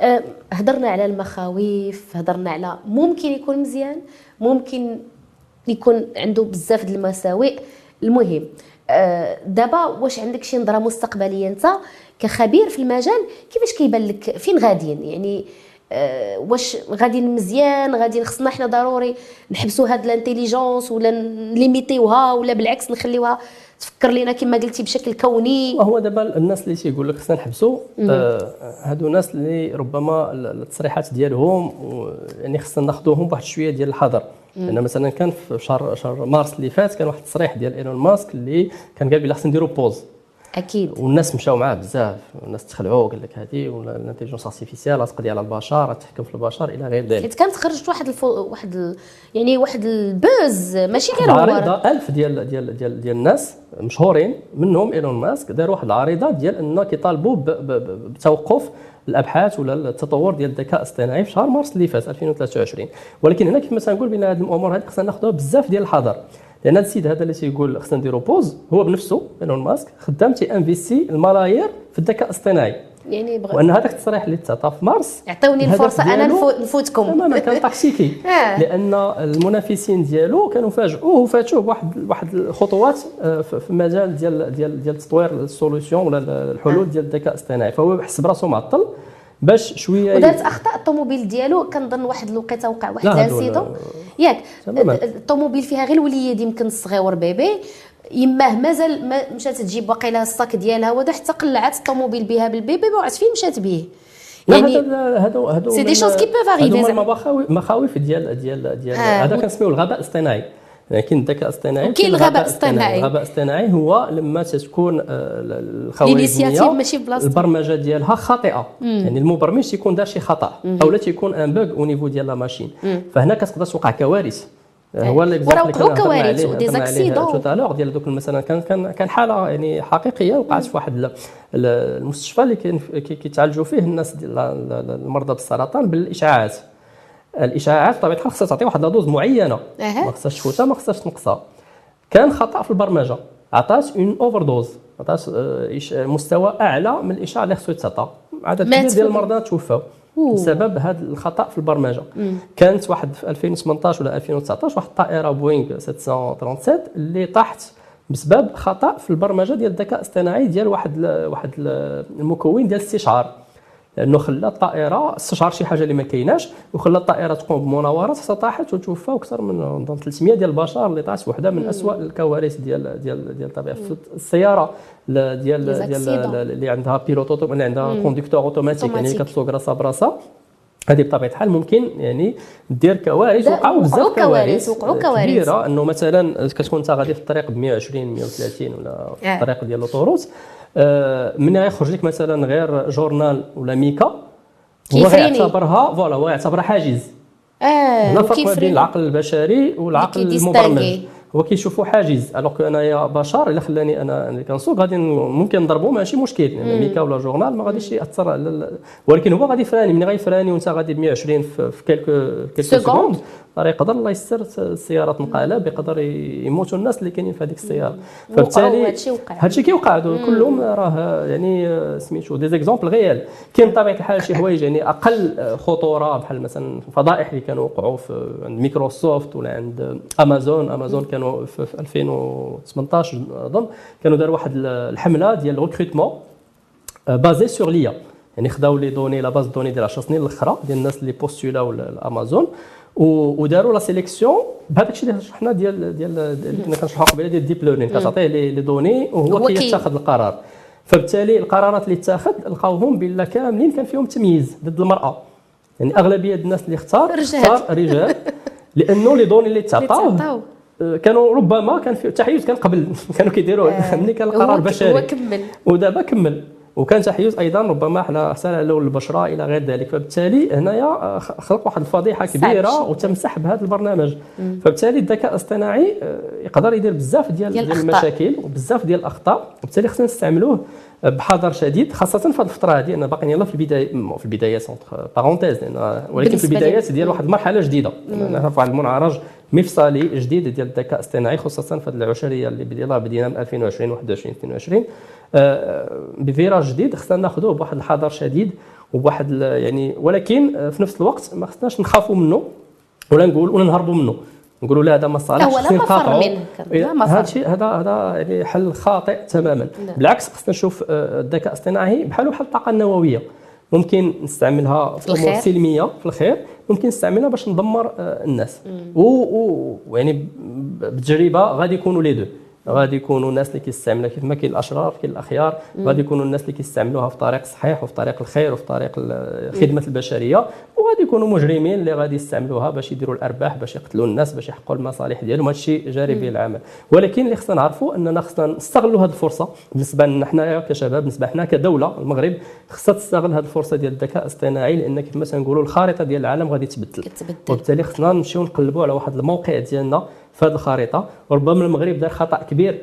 أه، هضرنا على المخاوف هضرنا على ممكن يكون مزيان ممكن يكون عنده بزاف د المساوئ. المهم أه، دابا واش عندك شي نظرة مستقبلية؟ أنت كخبير في المجال كيفاش كيبان لك فين غاديين؟ يعني أه واش غادي مزيان غادي خصنا حنا ضروري نحبسوا هاد ال intelligence ولا نليميتيوها ولا بالعكس نخليوها تفكر لينا كما قلتي بشكل كوني. وهو دابا الناس اللي تيقول لك خصنا نحبسوا آه هادو ناس اللي ربما التصريحات ديالهم يعني خصنا ناخذوهم بواحد شوية ديال الحذر. لأن مثلا كان في شهر شهر مارس اللي فات كان واحد التصريح ديال إيلون ماسك اللي كان قال بلي خصنا نديروا pause أكيد. والناس مشاو معاه بزاف. الناس تخلعوا قال لك هذه ولا ال intelligence artificielle تقضي على البشر تحكم في البشر إلى غير ذلك. حيت كانت خرجت واحد الفو... واحد ال... يعني واحد ال pause ماشي غير هو عريضة. 1000 ديال ديال ديال ديال الناس مشهورين منهم إيلون ماسك داروا واحد العريضة ديال إنه كيطالبوا بتوقف الأبحاث ولا التطور ديال الذكاء الاصطناعي في شهر مارس اللي فات 2023 ولكن هنا كيف ما تنقول بأن هذه الأمور هذه خصنا ناخذوها بزاف ديال الحذر. لأن هذا السيد هذا اللي تيقول خصنا نديرو pause هو بنفسه إيلون ماسك خدام تي investi الملايير في الذكاء الاصطناعي. يعني بغ... وأن هذاك التصريح اللي تعطى في مارس. عطوني الفرصة أنا نفوتكم. تماما كان <laughs> تكتيكي آه. لأن المنافسين ديالو كانوا فاجئوه وفاتوه بواحد واحد الخطوات آه، في المجال ديال ديال ديال تطوير السolutions ولا الحلول آه. ديال الذكاء الاصطناعي. فهو حس براسو معطل. باش شوية ودارت أخطاء الطوموبيل ديالو كنظن واحد الوقيتة وقع واحد l'incident ياك الطوموبيل فيها غير الوليد يمكن الصغير bébé. يماه مازال ما مشات تجيب واقيلا ال sac ديالها ودا حتى قلعت الطوموبيل بها بال bébé ما عرفت فين مشات به يعني هادو هادو c'est des choses qui peuvent arriver هادو المخاوف ديال ديال ديال هذا كنسميوه الغباء الاصطناعي. كاين الذكاء الاصطناعي وكاين الغباء الاصطناعي الغباء الاصطناعي هو لما تكون آه، الخوارزمية البرمجة ديالها خاطئة. مم. يعني المبرمج تيكون دار شي خطأ أو تيكون un bug au niveau ديال la machine فهنا كتقدر توقع كوارث. هو اللي وقعوا كوارث و des accidents ديال دوك مثلا كان كان كان حالة يعني حقيقية وقعت في واحد المستشفى اللي كيتعالجوا فيه الناس ديال المرضى بالسرطان بالإشعاعات. الاشعاعات بطبيعه الحال خصها تعطي واحد la dose معينة. ما خصهاش تفوتها ما خصهاش تنقصها. كان خطأ في البرمجة. عطات une overdose عطات مستوى أعلى من الاشعاع اللي خصو يتعطى عدد كبير ديال المرضى توفاو بسبب هذا الخطأ في البرمجة. مم. كانت واحد في 2018 ولا 2019 واحد الطائره بوينغ 737 اللي طاحت بسبب خطأ في البرمجة ديال الذكاء الاصطناعي ديال واحد واحد المكون ديال الاستشعار لأنه خلى الطائرة استشعر شي حاجة اللي ما كايناش وخلى الطائرة تقوم بمناورات حتى طاحت وتوفى أكثر من 300 ديال البشر اللي طاحت وحدة من اسوء الكوارث ديال ديال ديال الطبيعه في السيارة ديال ديال اللي عندها pilote اللي عندها conducteur automatique يعني كتسوق راسها براسها. هذه بطبيعة الحال ممكن يعني دير كوارث وقعوا بزاف كوارث وقعوا كوارث كبيرة إنه مثلا كتكون انت غادي في الطريق ب 120 130 ولا في آه. الطريق ديال ال autoroute آه، من يخرج لك مثلا غير journal ولا ميكا؟ هو غيعتبرها voilà هو يعتبرها حاجز. آه هنا فرق ما بين العقل البشري والعقل المبرمج. هو كيشوفوا حاجز. alors que أنايا بشر إلا خلاني أنا اللي كنسوق غادي ممكن نضربو ماشي مشكل. يعني ميكا ولا journal ما غاديش يأثر على ولكن هو غادي يفراني. ملي غيفراني وأنت غادي ب 120 في quelques quelques secondes يقدر الله يستر السياره تنقلب يقدر يموتوا الناس اللي كاينين في هذيك السيارة. فبالتالي هادشي كيوقع. كلهم راه يعني سميتو des exemples réels كاين بطبيعه الحال شي حوايج يعني أقل خطورة بحال مثلا الفضائح اللي كانوا وقعوا في عند مايكروسوفت ولا عند أمازون. أمازون كانوا في 2018 أظن كانوا داروا واحد الحملة ديال recrutement basée sur l'IA يعني خداو les données la base données ديال 10 سنين الأخرى ديال الناس اللي بوستولاو لأمازون. وداروا la sélection بهذاك الشيء اللي شرحنا ديال ديال اللي كنا كنشرحوا قبيلة ديال ال deep learning كتعطيه les données وهو كيتخذ القرار. فبالتالي القرارات اللي اتخذ لقاوهم بلا كاملين كان فيهم تمييز ضد المرأة. يعني أغلبية الناس اللي اختار اختار رجال. <laughs> لأنه les données اللي تعطاوه آه، كانوا ربما كان في التحيز كان قبل. <laughs> كانوا كيديروا آه. ملي كان القرار بشري. ودابا كمل. وكان تحيز أيضا ربما على حسن لون البشرة إلى غير ذلك. فبالتالي هنايا آه، خلق واحد الفضيحة كبيرة وتمسح بهذا البرنامج. مم. فبالتالي الذكاء الاصطناعي آه، يقدر يدير بزاف ديال, ديال, المشاكل وبزاف ديال الأخطاء. وبالتالي خصنا نستعملوه بحذر شديد خاصة في هذه الفترة هذه. أنا باقي يلاه في البداية في البدايات بارونتيز ولكن في البدايات ديال واحد المرحلة جديدة. نعرف واحد المنعرج مفصلي جديد ديال الذكاء الاصطناعي خصوصا في هذه العشرية اللي بدينا بدينا من 2020 21 22 بفيراج جديد خصنا ناخذوه بواحد الحذر شديد وواحد يعني ولكن في نفس الوقت ما خصناش نخافوا منه ولا نقول ولا نهربوا منه. نقولوا لا هذا ما صالحش لا مفر منه هذا الشيء هذا هذا يعني حل خاطئ تماما. لا. بالعكس خصنا نشوف آه، الذكاء الاصطناعي بحاله بحال الطاقة النووية. ممكن نستعملها في امور سلميه في الخير. ممكن نستعملها باش ندمر آه، الناس. ويعني بالتجربه غادي يكونوا لي دو. غادي يكونوا الناس اللي كيستعملوها كيف ما كاين الأشرار كاين الأخيار غادي يكونوا الناس اللي كيستعملوها في طريق صحيح وفي طريق الخير وفي طريق خدمه البشرية وغادي يكونوا مجرمين اللي غادي يستعملوها باش يديروا الأرباح باش يقتلوا الناس باش يحققوا المصالح ديالهم. هذا الشيء جاري به العمل. ولكن اللي خصنا نعرفوا أننا خصنا نستغلوا هذه الفرصة بالنسبة لنا حنايا كشباب بالنسبة حنا كدولة المغرب خصها تستغل هذه الفرصة ديال الذكاء الاصطناعي لأن كيف ما تنقولوا الخارطة ديال العالم غادي تبدل. وبالتالي خصنا نمشيو نقلبوا على واحد الموقع ديالنا في هذه الخريطة. وربما المغرب دار خطأ كبير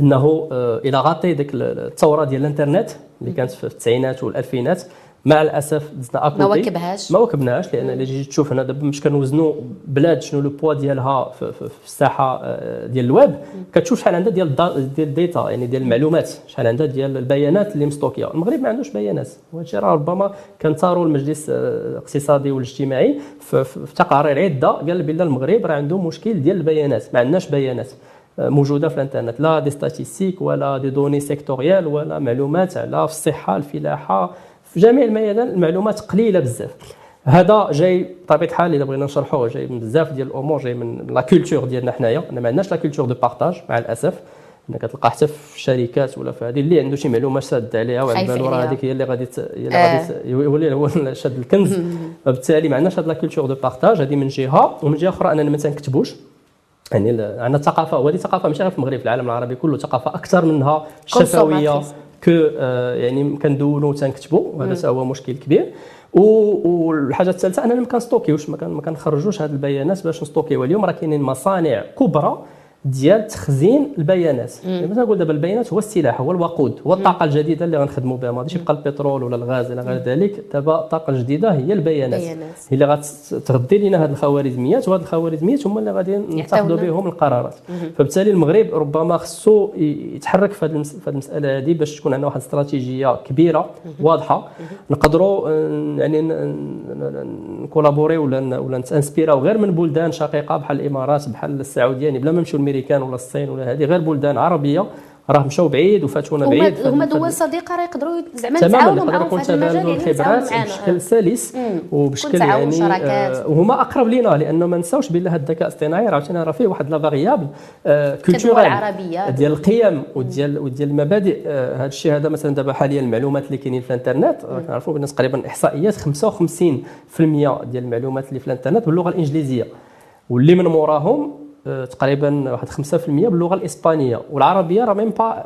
إنه آه، il a raté ديك الثورة ديال الإنترنت اللي كانت في التسعينات والألفينات. مع الأسف دزنا à côté ما واكبهاش. ما واكبناهاش لأن اللي جيت تشوف هنا دابا باش كنوزنوا بلاد شنو le poids ديالها في, في, في الساحة آه، ديال الويب كتشوف شحال عندها ديال ديال ال data يعني ديال المعلومات شحال عندها ديال البيانات اللي مستوكية. المغرب ما عندوش بيانات. وهذا راه ربما كان ثاروا المجلس آه، الاقتصادي والاجتماعي في, في, في تقارير عدة قال بان المغرب راه عنده مشكل ديال البيانات. ما عندناش بيانات موجودة في الإنترنت. لا des statistiques ولا des données sectorielles ولا معلومات على الصحة الفلاحة في جميع الميادين المعلومات قليلة بزاف. هذا جاي بطبيعة الحال اذا بغينا نشرحوه جاي من بزاف ديال الأمور جاي من la culture ديالنا حنايا. ما عندناش la culture de partage مع الأسف. انك كتلقى حتى في الشركات ولا في هذه اللي عنده شي معلومة شاد عليها وعلى بالو راه هذيك هي اللي غادي هي اللي غادي آه. يولي هو شاد الكنز. وبالتالي ما عندناش هذه la culture de partage هذه من جهة. ومن جهة أخرى أننا ما تنكتبوش. يعني عندنا ثقافة وهذه ثقافة ماشي غير في المغرب في العالم العربي كله ثقافة أكثر منها شفوية. que آه يعني كندونوا وتنكتبوا وهذا هو مشكل كبير. والحاجة الثالثة اننا ما كنستوكيوش ما كنخرجوش هذه البيانات باش نستوكيوها اليوم. راه كاينين مصانع كبرى ديال تخزين البيانات. يعني مثلا نقول دابا البيانات هو السلاح هو الوقود هو الطاقة الجديدة اللي غنخدموا بها. ما غاديش يبقى البترول ولا الغاز إلى غير ذلك. دابا الطاقة الجديدة هي البيانات. هي اللي غتغذي لنا هذه الخوارزميات وهذه الخوارزميات هما اللي غادي نتخذوا بهم القرارات. فبالتالي المغرب ربما خصو يتحرك في هذه المسألة هذه باش تكون عندنا واحد الاستراتيجيه كبيرة واضحة. نقدروا يعني نكولابوري ولا ولا نتانسبيراو غير من بلدان شقيقة بحال الإمارات بحال السعودية يعني بلا ما نمشيو الأمريكان ولا الصين ولا هذه غير بلدان عربية راه مشاو بعيد وفاتونا بعيد هما دول صديقة راه يقدروا زعما يتعاونوا معاهم في هذا المجال يعني الخبرات بشكل سلس وبشكل يعني آه وهما أقرب لنا لأنه ما نساوش بان هذا الذكاء الاصطناعي راه راه فيه؟ واحد la variable آه culturelle ديال القيم وديال وديال المبادئ. آه هذا الشيء هذا مثلا دابا حاليا المعلومات اللي كاينين في الإنترنت كنعرفوا بان تقريبا إحصائيات 55% ديال المعلومات اللي في الإنترنت باللغة الإنجليزية. واللي من موراهم تقريبا واحد 5% باللغة الإسبانية والعربية راه même pas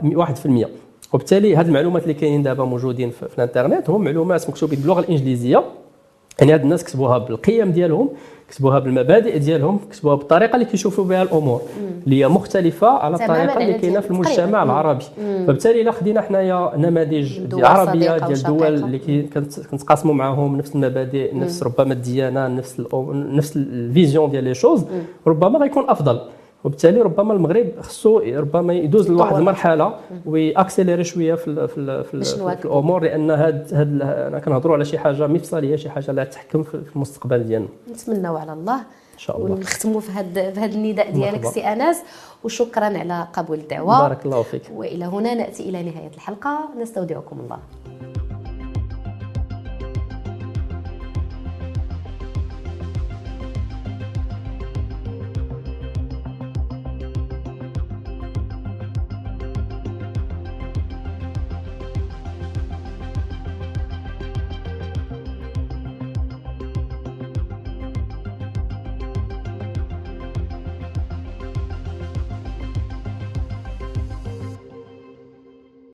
1% وبالتالي هذه المعلومات اللي كاينين دابا موجودين في, في الإنترنت هم معلومات مكتوبين باللغة الإنجليزية. يعني هاد الناس كتبوها بالقيم ديالهم كتبوها بالمبادئ ديالهم كتبوها بالطريقة اللي كيشوفوا بها الأمور اللي هي مختلفة على الطريقة اللي كاينة في المجتمع العربي. فبالتالي إلا خدينا حنايا نماذج عربية ديال الدول اللي كنتقاسموا معاهم نفس المبادئ نفس ربما الديانة نفس نفس ال vision ديال les choses ربما غيكون أفضل. وبالتالي ربما المغرب خصو ربما يدوز لواحد المرحلة وي accélérer شوية في في, في, في الأمور لأن هاد هاد أنا كنهضروا على شي حاجة مفصلية شي حاجة اللي تحكم في المستقبل ديالنا. نتمنوا على الله إن شاء الله. ونختموا في هذا في هذا النداء ديالك سي انس وشكرا على قبول الدعوة. بارك الله فيك. وإلى هنا نأتي إلى نهاية الحلقة. نستودعكم الله.